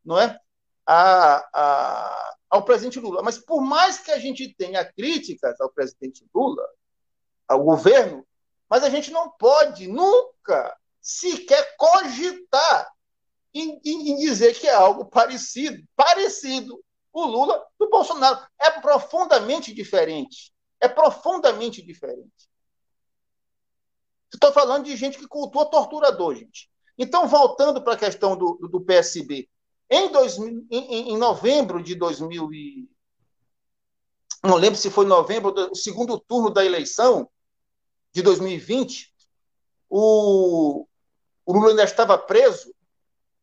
não é? A, a, ao presidente Lula. Mas por mais que a gente tenha críticas ao presidente Lula, ao governo, mas a gente não pode nunca sequer cogitar em, em, em dizer que é algo parecido, parecido o Lula do Bolsonaro. É profundamente diferente. É profundamente diferente. Estou falando de gente que cultua torturador, gente. Então, voltando para a questão do, do, PSB. Em, dois, em, em, novembro de 2000 e... Não lembro se foi novembro, do segundo turno da eleição, de 2020, o, o Lula ainda estava preso,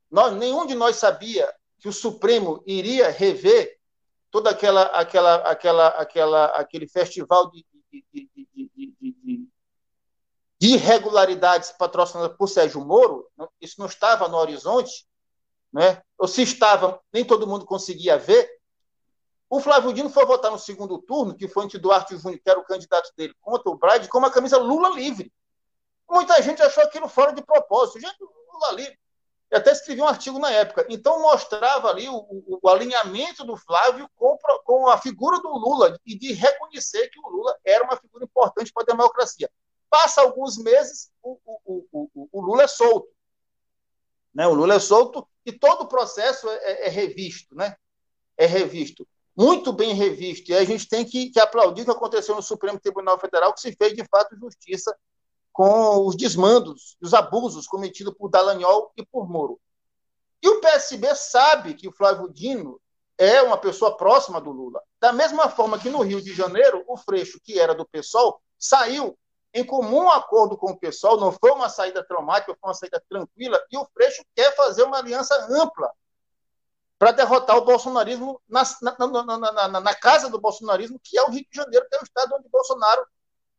nós, nenhum de nós sabia que o Supremo iria rever toda aquela, aquela, aquela, aquela, aquele festival de, de, de, de irregularidades patrocinadas por Sérgio Moro, isso não estava no horizonte, né? ou se estava, nem todo mundo conseguia ver, o Flávio Dino foi votar no segundo turno, que foi entre Duarte Júnior, que era o candidato dele, contra o Bride, com uma camisa Lula livre. Muita gente achou aquilo fora de propósito. Gente, Lula livre. Eu até escrevi um artigo na época. Então, mostrava ali o, o, o alinhamento do Flávio com, com, a figura do Lula e de reconhecer que o Lula era uma figura importante para a democracia. Passa alguns meses, o, o Lula é solto. Né? O Lula é solto e todo o processo é, é, é revisto. Né? É revisto muito bem revisto. E a gente tem que, que aplaudir o que aconteceu no Supremo Tribunal Federal, que se fez de fato justiça com os desmandos, os abusos cometidos por Dallagnol e por Moro. E o PSB sabe que o Flávio Dino é uma pessoa próxima do Lula. Da mesma forma que no Rio de Janeiro, o Freixo, que era do PSOL, saiu em comum acordo com o PSOL, não foi uma saída traumática, foi uma saída tranquila, e o Freixo quer fazer uma aliança ampla para derrotar o bolsonarismo na, na, na, na, casa do bolsonarismo, que é o Rio de Janeiro, que é o estado onde Bolsonaro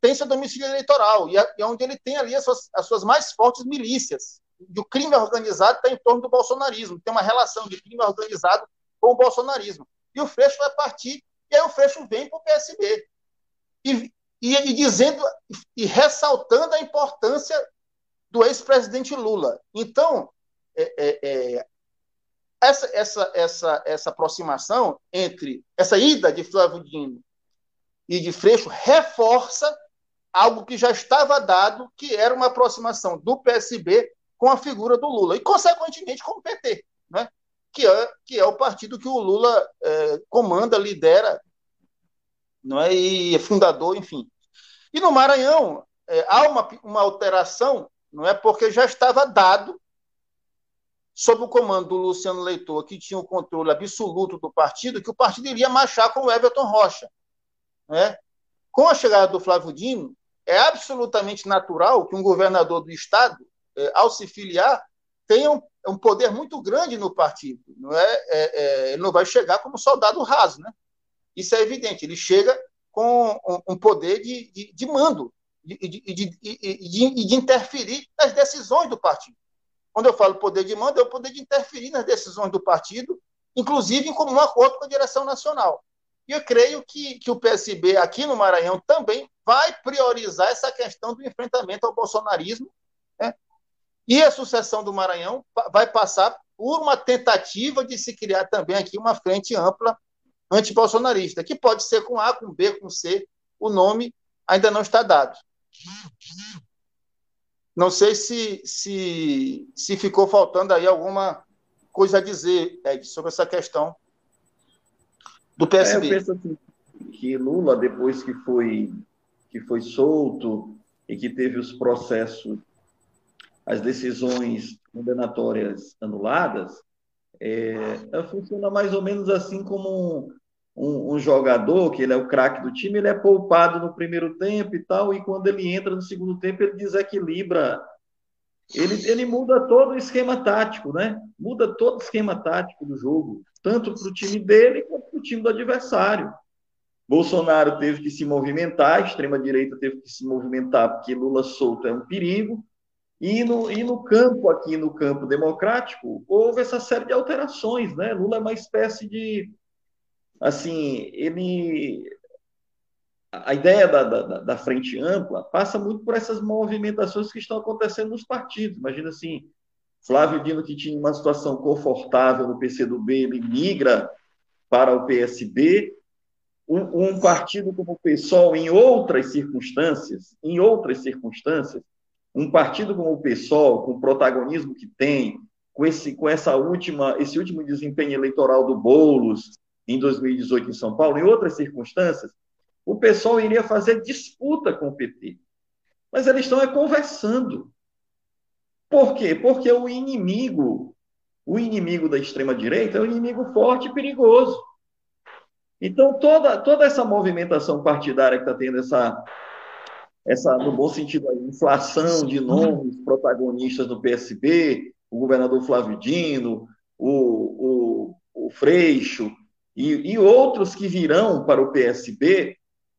tem seu domicílio eleitoral e, e onde ele tem ali as suas, as suas mais fortes milícias. E o crime organizado está em torno do bolsonarismo, tem uma relação de crime organizado com o bolsonarismo. E o Freixo vai partir, e aí o Freixo vem para o PSB. E, e, e dizendo e ressaltando a importância do ex-presidente Lula. Então, é, é, é, essa, essa, essa, essa aproximação entre essa ida de Flávio Dino e de Freixo reforça algo que já estava dado, que era uma aproximação do PSB com a figura do Lula, e, consequentemente, com o PT, né? que, é, que é o partido que o Lula é, comanda, lidera, não é? e é fundador, enfim. E no Maranhão, é, há uma, uma alteração, não é? porque já estava dado sob o comando do Luciano Leitor, que tinha o controle absoluto do partido, que o partido iria marchar com o Everton Rocha. Né? Com a chegada do Flávio Dino, é absolutamente natural que um governador do Estado, é, ao se filiar, tenha um, um, poder muito grande no partido. Não é? é, é ele não vai chegar como soldado raso. Né? Isso é evidente. Ele chega com um, poder de, de, de mando e de, de, de, de interferir nas decisões do partido. Quando eu falo poder de mando, é o poder de interferir nas decisões do partido, inclusive em comum acordo com a direção nacional. E eu creio que, que o PSB aqui no Maranhão também vai priorizar essa questão do enfrentamento ao bolsonarismo, né? E a sucessão do Maranhão vai passar por uma tentativa de se criar também aqui uma frente ampla antibolsonarista, que pode ser com A, com B, com C, o nome ainda não está dado. Não sei se, se, se ficou faltando aí alguma coisa a dizer, Ed, sobre essa questão do PSB. É, eu penso assim, que Lula, depois que foi, que foi solto e que teve os processos, as decisões condenatórias anuladas, é, funciona mais ou menos assim como um, um, jogador, que ele é o craque do time, ele é poupado no primeiro tempo e tal, e quando ele entra no segundo tempo, ele desequilibra. Ele, ele muda todo o esquema tático, né? Muda todo o esquema tático do jogo, tanto para o time dele quanto para o time do adversário. Bolsonaro teve que se movimentar, a extrema-direita teve que se movimentar, porque Lula solto é um perigo. E no, e no campo, aqui no campo democrático, houve essa série de alterações, né? Lula é uma espécie de assim, ele a ideia da, da, da, frente ampla passa muito por essas movimentações que estão acontecendo nos partidos. Imagina assim, Flávio Dino, que tinha uma situação confortável no PCdoB, ele migra para o PSB. Um, um partido como o PSOL, em outras circunstâncias, em outras circunstâncias, um partido como o PSOL, com o protagonismo que tem, com esse, com essa última, esse último desempenho eleitoral do Boulos, em 2018 em São Paulo, em outras circunstâncias, o pessoal iria fazer disputa com o PT. Mas eles estão é conversando. Por quê? Porque o inimigo, o inimigo da extrema-direita é um inimigo forte e perigoso. Então, toda, toda essa movimentação partidária que está tendo essa, essa, no bom sentido, a inflação de nomes protagonistas do PSB, o governador Flávio Dino, o, o, o Freixo, e, e outros que virão para o PSB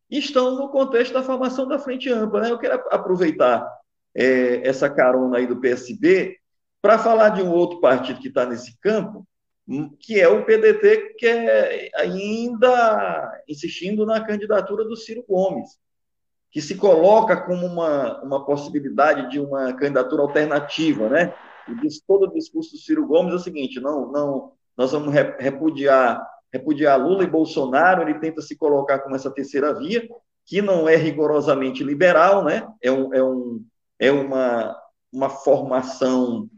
estão no contexto da formação da Frente Ampla. Né? Eu quero aproveitar é, essa carona aí do PSB para falar de um outro partido que está nesse campo, hum, que é o PDT, que é ainda insistindo na candidatura do Ciro Gomes, que se coloca como uma, uma possibilidade de uma candidatura alternativa, né? E diz, todo o discurso do Ciro Gomes é o seguinte: não, não, nós vamos repudiar repudiar Lula e Bolsonaro, ele tenta se colocar como essa terceira via, que não é rigorosamente liberal, né? é, um, é, um, é uma, uma formação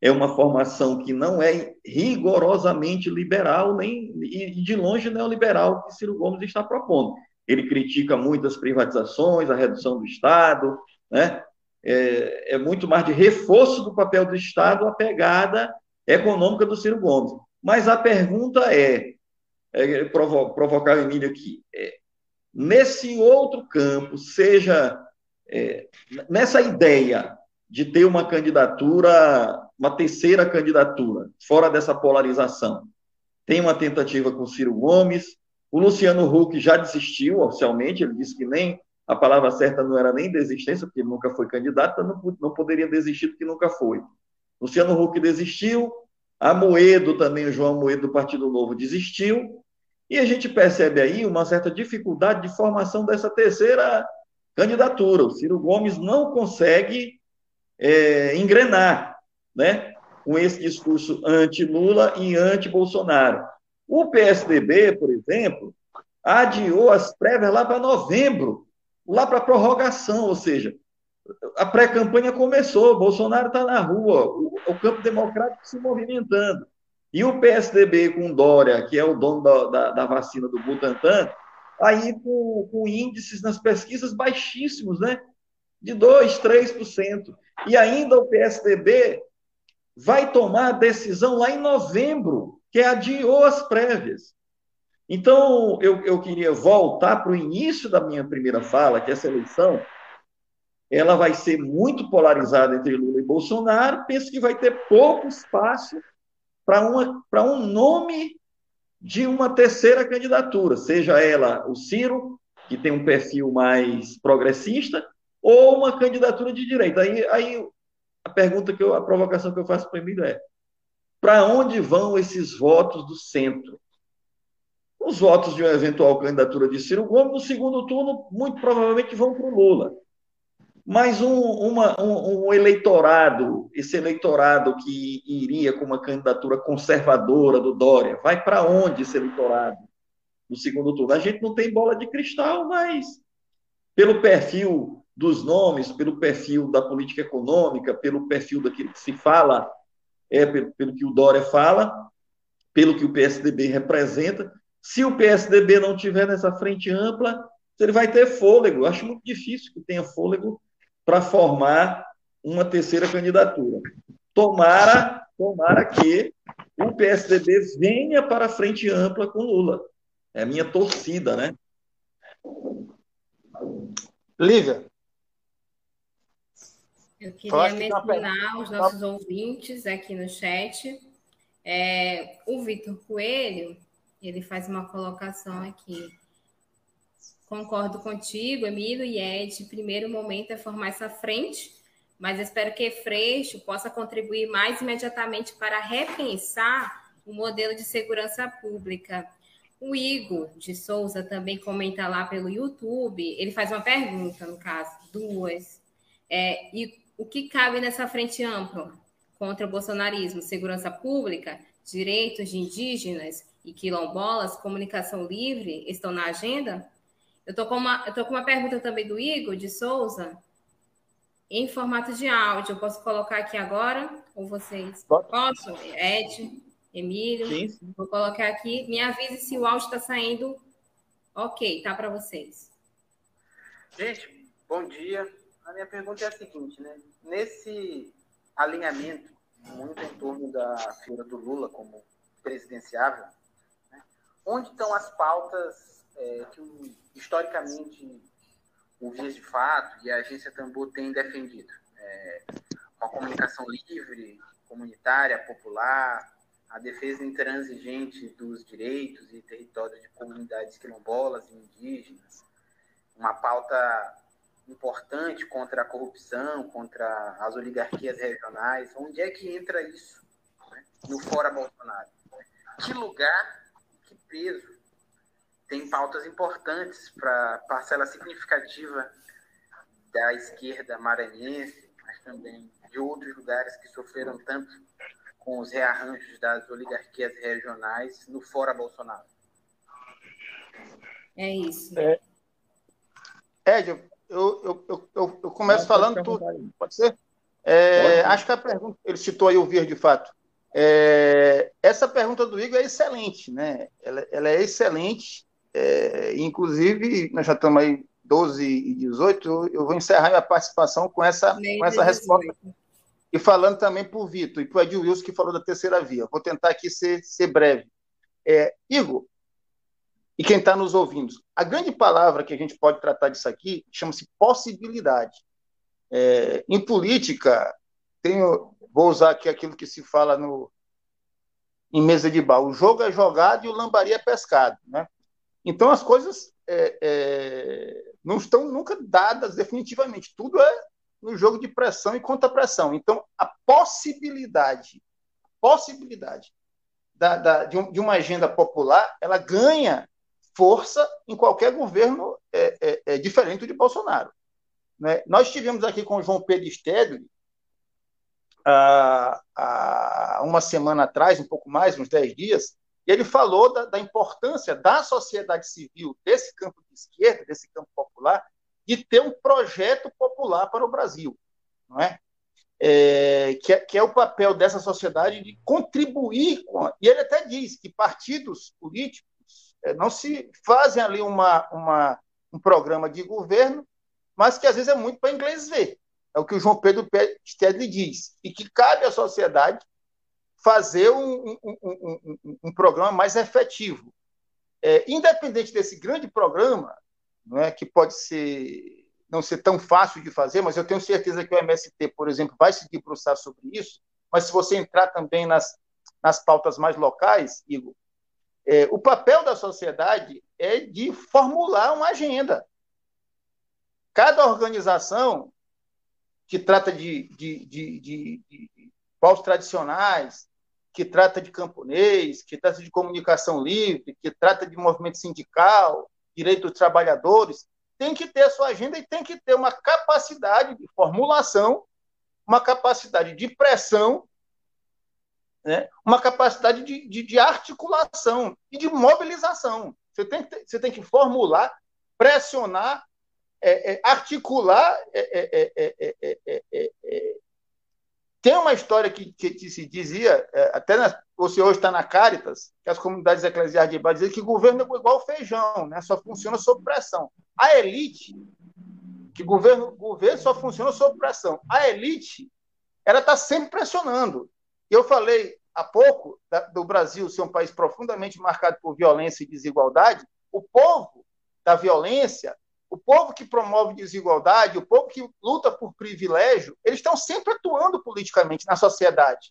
é uma formação que não é rigorosamente liberal, nem e de longe neoliberal que Ciro Gomes está propondo. Ele critica muitas privatizações, a redução do Estado, né? é, é muito mais de reforço do papel do Estado a pegada econômica do Ciro Gomes. Mas a pergunta é, é provo provocar o Emílio aqui, é, nesse outro campo, seja é, nessa ideia de ter uma candidatura, uma terceira candidatura, fora dessa polarização, tem uma tentativa com Ciro Gomes, o Luciano Huck já desistiu oficialmente, ele disse que nem a palavra certa não era nem desistência, porque nunca foi candidato, então não, não poderia desistir porque nunca foi. Luciano Huck desistiu, a Moedo também, o João Moedo do Partido Novo desistiu. E a gente percebe aí uma certa dificuldade de formação dessa terceira candidatura. O Ciro Gomes não consegue é, engrenar né, com esse discurso anti-Lula e anti-Bolsonaro. O PSDB, por exemplo, adiou as prévias lá para novembro, lá para prorrogação, ou seja, a pré-campanha começou, Bolsonaro está na rua, o, o, campo democrático se movimentando. E o PSDB com Dória, que é o dono da, da, da vacina do Butantan, aí com, com, índices nas pesquisas baixíssimos, né? De 2%, 3%. E ainda o PSDB vai tomar a decisão lá em novembro, que adiou as prévias. Então, eu, eu queria voltar para o início da minha primeira fala, que essa eleição ela vai ser muito polarizada entre Lula e Bolsonaro. Penso que vai ter pouco espaço para um nome de uma terceira candidatura, seja ela o Ciro, que tem um perfil mais progressista, ou uma candidatura de direita. Aí, aí a pergunta que eu, a provocação que eu faço para mim é: para onde vão esses votos do centro? Os votos de uma eventual candidatura de Ciro Gomes, no segundo turno, muito provavelmente vão para o Lula. Mas um, uma, um, um, eleitorado, esse eleitorado que iria com uma candidatura conservadora do Dória, vai para onde esse eleitorado no segundo turno? A gente não tem bola de cristal, mas pelo perfil dos nomes, pelo perfil da política econômica, pelo perfil daquilo que se fala, é pelo, pelo que o Dória fala, pelo que o PSDB representa, se o PSDB não tiver nessa frente ampla, ele vai ter fôlego. Acho muito difícil que tenha fôlego para formar uma terceira candidatura. Tomara, tomara que o PSDB venha para a frente ampla com Lula. É a minha torcida, né? Lívia. Eu queria mencionar os nossos ouvintes aqui no chat. É, o Vitor Coelho, ele faz uma colocação aqui. Concordo contigo, Emílio e Ed. Primeiro momento é formar essa frente, mas espero que Freixo possa contribuir mais imediatamente para repensar o modelo de segurança pública. O Igor de Souza também comenta lá pelo YouTube. Ele faz uma pergunta, no caso, duas. É, e o que cabe nessa frente ampla contra o bolsonarismo? Segurança pública, direitos de indígenas e quilombolas, comunicação livre estão na agenda? Eu tô com uma, eu tô com uma pergunta também do Igor de Souza em formato de áudio. Eu posso colocar aqui agora ou vocês? Pode. Posso? Ed, Emílio. Sim, sim. Vou colocar aqui. Me avise se o áudio está saindo. Ok, tá para vocês. Gente, bom dia. A minha pergunta é a seguinte, né? Nesse alinhamento muito em torno da figura do Lula como presidenciável, né? onde estão as pautas é, que o historicamente, o Vias de Fato e a Agência Tambor têm defendido. É, uma comunicação livre, comunitária, popular, a defesa intransigente dos direitos e territórios de comunidades quilombolas e indígenas, uma pauta importante contra a corrupção, contra as oligarquias regionais. Onde é que entra isso né? no Fora Bolsonaro? Que lugar, que peso tem pautas importantes para parcela significativa da esquerda maranhense, mas também de outros lugares que sofreram tanto com os rearranjos das oligarquias regionais no fora Bolsonaro. É isso. É. Ed, eu, eu, eu, eu, eu começo falando tudo. Pode ser? É, Pode. Acho que a pergunta, ele citou aí o Vir de fato. É, essa pergunta do Igor é excelente, né? Ela, ela é excelente é, inclusive, nós já estamos aí 12 e 18, eu vou encerrar minha participação com essa, com essa resposta. E falando também para o Vitor e para o Ed Wilson, que falou da terceira via. Vou tentar aqui ser, ser breve. É, Igor, e quem está nos ouvindo, a grande palavra que a gente pode tratar disso aqui chama-se possibilidade. É, em política, tenho, vou usar aqui aquilo que se fala no, em mesa de bar: o jogo é jogado e o lambari é pescado. Né? Então, as coisas é, é, não estão nunca dadas definitivamente. Tudo é no jogo de pressão e contra-pressão. Então, a possibilidade, possibilidade da, da, de, um, de, uma agenda popular, ela ganha força em qualquer governo é, é, é diferente de Bolsonaro. Né? Nós tivemos aqui com o João Pedro Stedley, há, uma semana atrás, um pouco mais, uns 10 dias, e ele falou da, da, importância da sociedade civil, desse campo de esquerda, desse campo popular, de ter um projeto popular para o Brasil, não é? é que, é que é o papel dessa sociedade de contribuir com. A, e ele até diz que partidos políticos é, não se fazem ali uma, uma, um programa de governo, mas que às vezes é muito para inglês ver. É o que o João Pedro Stedley diz. E que cabe à sociedade fazer um, um, um, um programa mais efetivo. É, independente desse grande programa, não é, que pode ser não ser tão fácil de fazer, mas eu tenho certeza que o MST, por exemplo, vai se debruçar sobre isso. Mas se você entrar também nas, nas pautas mais locais, Igor, é, o papel da sociedade é de formular uma agenda. Cada organização que trata de, de, de, de, de povos tradicionais, que trata de camponês, que trata de comunicação livre, que trata de movimento sindical, direito dos trabalhadores, tem que ter a sua agenda e tem que ter uma capacidade de formulação, uma capacidade de pressão, né? uma capacidade de, de, de articulação e de mobilização. Você tem, que, você tem que formular, pressionar, é, é, articular. É, tem uma história que, que, se dizia, até na, você hoje está na Caritas, que as comunidades eclesiais de Ibadan dizem que governo é igual feijão, né? só funciona sob pressão. A elite, que governo, governo só funciona sob pressão. A elite, ela está sempre pressionando. Eu falei há pouco da, do Brasil ser um país profundamente marcado por violência e desigualdade. O povo da violência, o povo que promove desigualdade, o povo que luta por privilégio, eles estão sempre atuando politicamente na sociedade.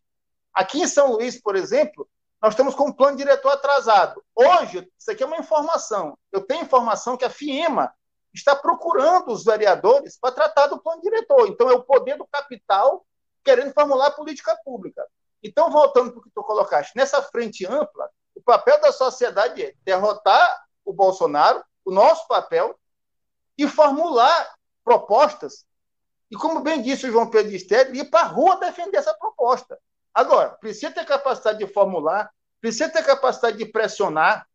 Aqui em São Luís, por exemplo, nós estamos com um plano diretor atrasado. Hoje, isso aqui é uma informação. Eu tenho informação que a FIEMA está procurando os vereadores para tratar do plano diretor. Então, é o poder do capital querendo formular política pública. Então, voltando para o que tu colocaste, nessa frente ampla, o papel da sociedade é derrotar o Bolsonaro, o nosso papel, e formular propostas. E como bem disse o João Pedro Estélio, ir para a rua defender essa proposta. Agora, precisa ter capacidade de formular, precisa ter capacidade de pressionar,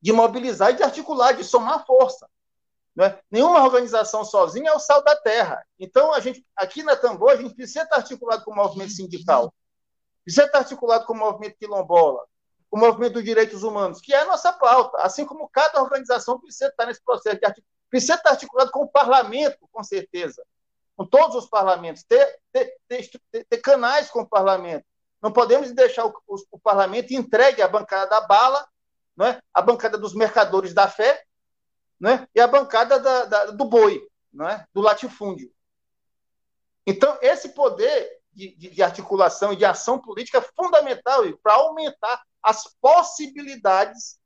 de mobilizar e de articular, de somar força. Né? Nenhuma organização sozinha é o sal da terra. Então, a gente, aqui na Tambor, a gente precisa estar articulado com o movimento sindical, precisa estar articulado com o movimento quilombola, com o movimento dos direitos humanos, que é a nossa pauta. Assim como cada organização precisa estar nesse processo de articulação Precisa estar articulado com o parlamento, com certeza, com todos os parlamentos, ter, ter, ter, ter canais com o parlamento. Não podemos deixar o, o, o, parlamento entregue à bancada da bala, não é? a bancada dos mercadores da fé não é? e a bancada da, da, do boi, não é? do latifúndio. Então, esse poder de, de, de articulação e de ação política é fundamental para aumentar as possibilidades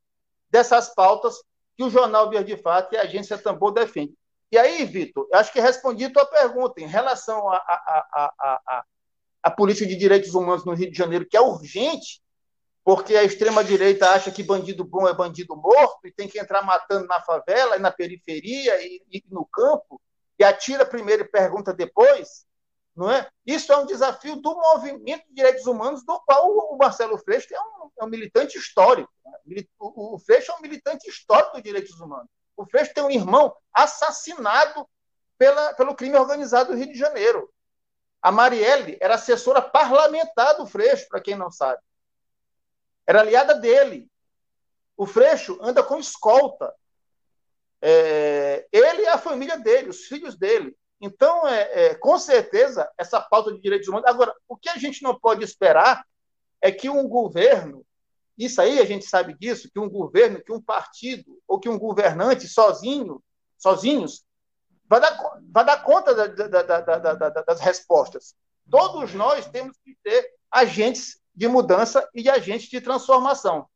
dessas pautas que o jornal Verde Fato e a agência Tambor defendem. E aí, Vitor, acho que respondi a tua pergunta em relação à a, política de direitos humanos no Rio de Janeiro, que é urgente, porque a extrema-direita acha que bandido bom é bandido morto e tem que entrar matando na favela e na periferia e, e no campo, e atira primeiro e pergunta depois. Não é? Isso é um desafio do movimento de direitos humanos, do qual o Marcelo Freixo é um, é um militante histórico. O, o Freixo é um militante histórico dos direitos humanos. O Freixo tem um irmão assassinado pela, pelo crime organizado do Rio de Janeiro. A Marielle era assessora parlamentar do Freixo, para quem não sabe. Era aliada dele. O Freixo anda com escolta. É, ele e a família dele, os filhos dele. Então, é, é, com certeza, essa pauta de direitos humanos. Agora, o que a gente não pode esperar é que um governo, isso aí a gente sabe disso, que um governo, que um partido ou que um governante sozinho, sozinhos, vai dar, vai dar conta da, da, da, das respostas. Todos nós temos que ter agentes de mudança e de agentes de transformação.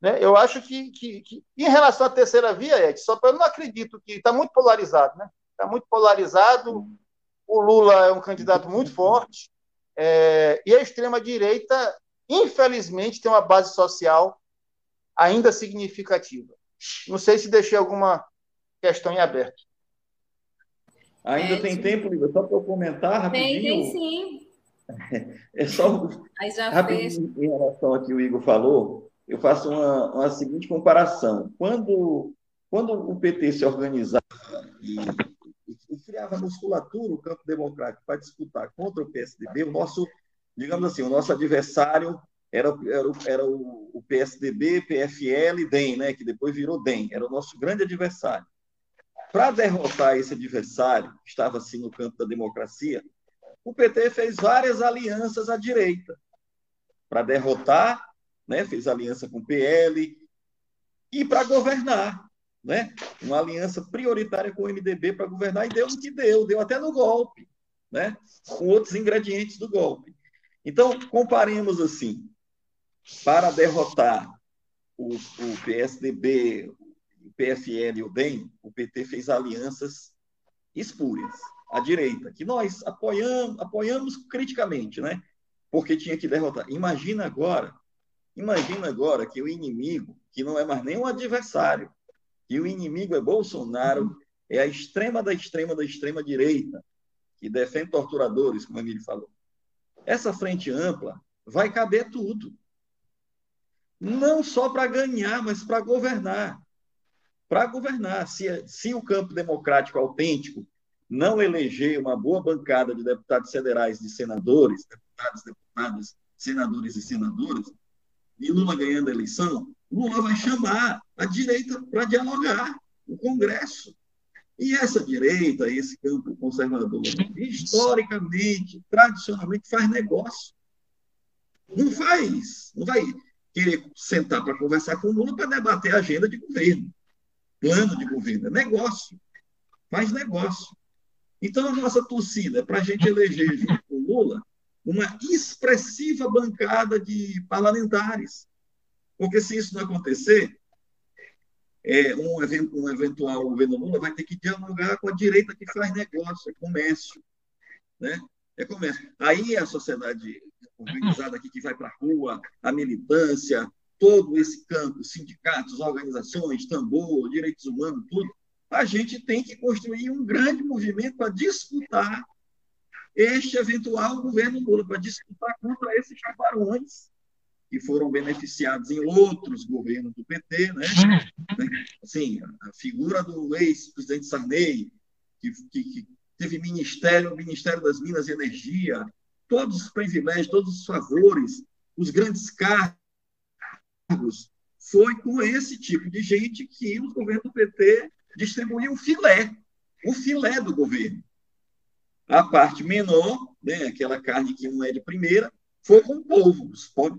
Né? Eu acho que, que, que, em relação à terceira via, Ed, só para eu não acredito que está muito polarizado, né? está muito polarizado. O Lula é um candidato muito forte é, e a extrema-direita, infelizmente, tem uma base social ainda significativa. Não sei se deixei alguma questão em aberto. Ainda é, tem tempo, Lívia, só para eu comentar rapidinho. Tem, tem sim. É só Aí já rapidinho fez. em relação ao que o Igor falou, eu faço uma, uma seguinte comparação. Quando, quando o PT se organizava e e criava musculatura o campo democrático para disputar contra o PSDB, o nosso, digamos assim, o nosso adversário era, era, era o, o, PSDB, PFL DEM, né, que depois virou DEM, era o nosso grande adversário. Para derrotar esse adversário, que estava assim no campo da democracia, o PT fez várias alianças à direita. Para derrotar, né, fez aliança com o PL e para governar né? uma aliança prioritária com o MDB para governar, e deu no que deu, deu até no golpe, né? com outros ingredientes do golpe. Então, comparemos assim, para derrotar o, o PSDB, o PFL e o DEM, o PT fez alianças espúrias, à direita, que nós apoiamos, apoiamos criticamente, né? porque tinha que derrotar. Imagina agora, imagina agora que o inimigo, que não é mais nem um adversário, que o inimigo é Bolsonaro, é a extrema da extrema da extrema direita, que defende torturadores, como Emílio falou. Essa frente ampla vai caber tudo. Não só para ganhar, mas para governar. Para governar. Se, se o campo democrático autêntico não eleger uma boa bancada de deputados federais, de senadores, deputados, deputadas, senadores e senadoras, e Lula ganhando a eleição, Lula vai chamar a direita para dialogar no Congresso. E essa direita, esse campo conservador, historicamente, tradicionalmente, faz negócio. Não faz, não vai querer sentar para conversar com o Lula para debater a agenda de governo, plano de governo, é negócio, faz negócio. Então, a nossa torcida para a gente eleger junto com o Lula uma expressiva bancada de parlamentares. Porque se isso não acontecer, é, um, um eventual governo Lula vai ter que dialogar com a direita que faz negócio, é comércio. Né? É comércio. Aí a sociedade organizada aqui que vai para a rua, a militância, todo esse campo, sindicatos, organizações, tambor, direitos humanos, tudo, a gente tem que construir um grande movimento para disputar este eventual governo Lula, para disputar contra esses chaparões que foram beneficiados em outros governos do PT, né? Assim, a figura do ex-presidente Sarney, que, que, que, teve ministério, o Ministério das Minas e Energia, todos os privilégios, todos os favores, os grandes cargos, foi com esse tipo de gente que o governo do PT distribuiu o filé, o filé do governo. A parte menor, né, aquela carne que não é de primeira, foi com o povo,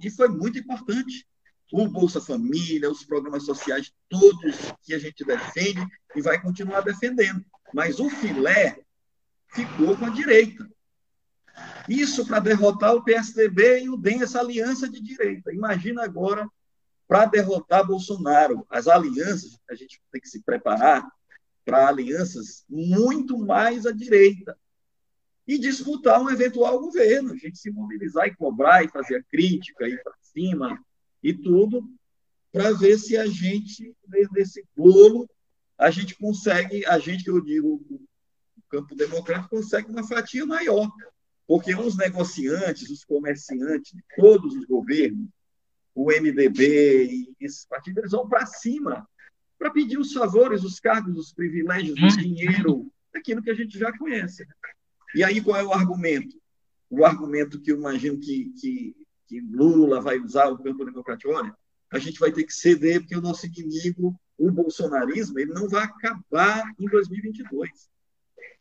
e foi muito importante. O Bolsa Família, os programas sociais, todos que a gente defende e vai continuar defendendo. Mas o filé ficou com a direita. Isso para derrotar o PSDB e o DEM, essa aliança de direita. Imagina agora para derrotar Bolsonaro. As alianças, a gente tem que se preparar para alianças muito mais à direita e disputar um eventual governo, a gente se mobilizar e cobrar e fazer a crítica, ir para cima e tudo, para ver se a gente, nesse bolo, a gente consegue, a gente que eu digo, o campo democrático consegue uma fatia maior, porque os negociantes, os comerciantes todos os governos, o MDB e esses partidos, eles vão para cima para pedir os favores, os cargos, os privilégios, o dinheiro, aquilo que a gente já conhece. E aí qual é o argumento? O argumento que eu imagino que, que, que Lula vai usar, o campo democrático, olha, a gente vai ter que ceder porque o nosso inimigo, o bolsonarismo, ele não vai acabar em 2022.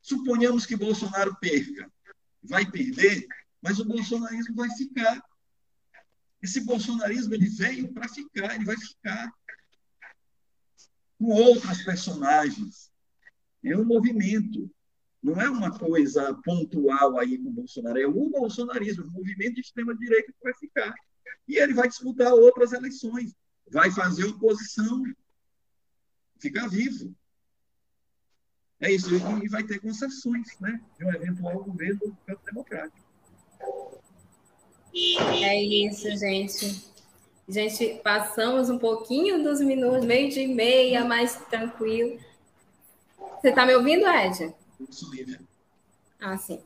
Suponhamos que Bolsonaro perca. Vai perder, mas o bolsonarismo vai ficar. Esse bolsonarismo ele veio para ficar, ele vai ficar com outras personagens. É um movimento. Não é uma coisa pontual aí com o Bolsonaro, é o bolsonarismo, o movimento de extrema-direita que vai ficar. E ele vai disputar outras eleições, vai fazer oposição, ficar vivo. É isso, e vai ter concessões né, de um eventual governo do campo democrático. É isso, gente. Gente, passamos um pouquinho dos minutos, meio de meia, mais tranquilo. Você está me ouvindo, Ed? Lívia. Ah, sim.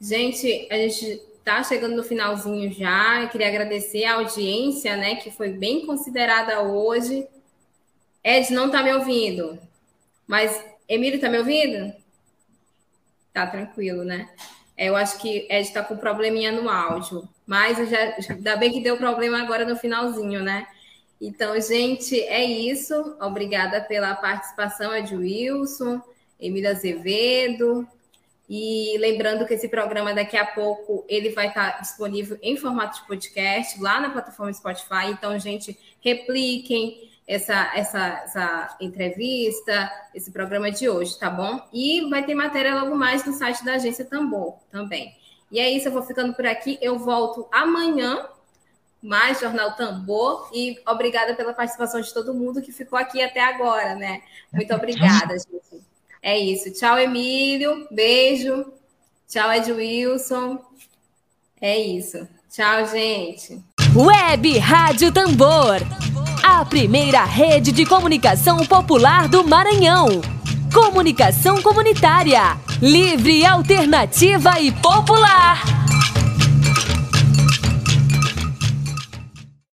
Gente, a gente está chegando no finalzinho já. Eu queria agradecer a audiência, né, que foi bem considerada hoje. Ed não está me ouvindo, mas Emílio está me ouvindo? Tá tranquilo, né? É, eu acho que Ed está com probleminha no áudio. Mas já, ainda bem que deu problema agora no finalzinho, né? Então, gente, é isso. Obrigada pela participação, Ed Wilson, Emília Azevedo. E lembrando que esse programa daqui a pouco ele vai estar disponível em formato de podcast lá na plataforma Spotify. Então, gente, repliquem essa, essa, essa entrevista, esse programa de hoje, tá bom? E vai ter matéria logo mais no site da agência Tambor também. E é isso, eu vou ficando por aqui. Eu volto amanhã, mais Jornal Tambor. E obrigada pela participação de todo mundo que ficou aqui até agora, né? Muito obrigada, gente. É isso. Tchau, Emílio. Beijo. Tchau, Ed Wilson. É isso. Tchau, gente. Web Rádio Tambor. A primeira rede de comunicação popular do Maranhão. Comunicação comunitária. Livre, alternativa e popular.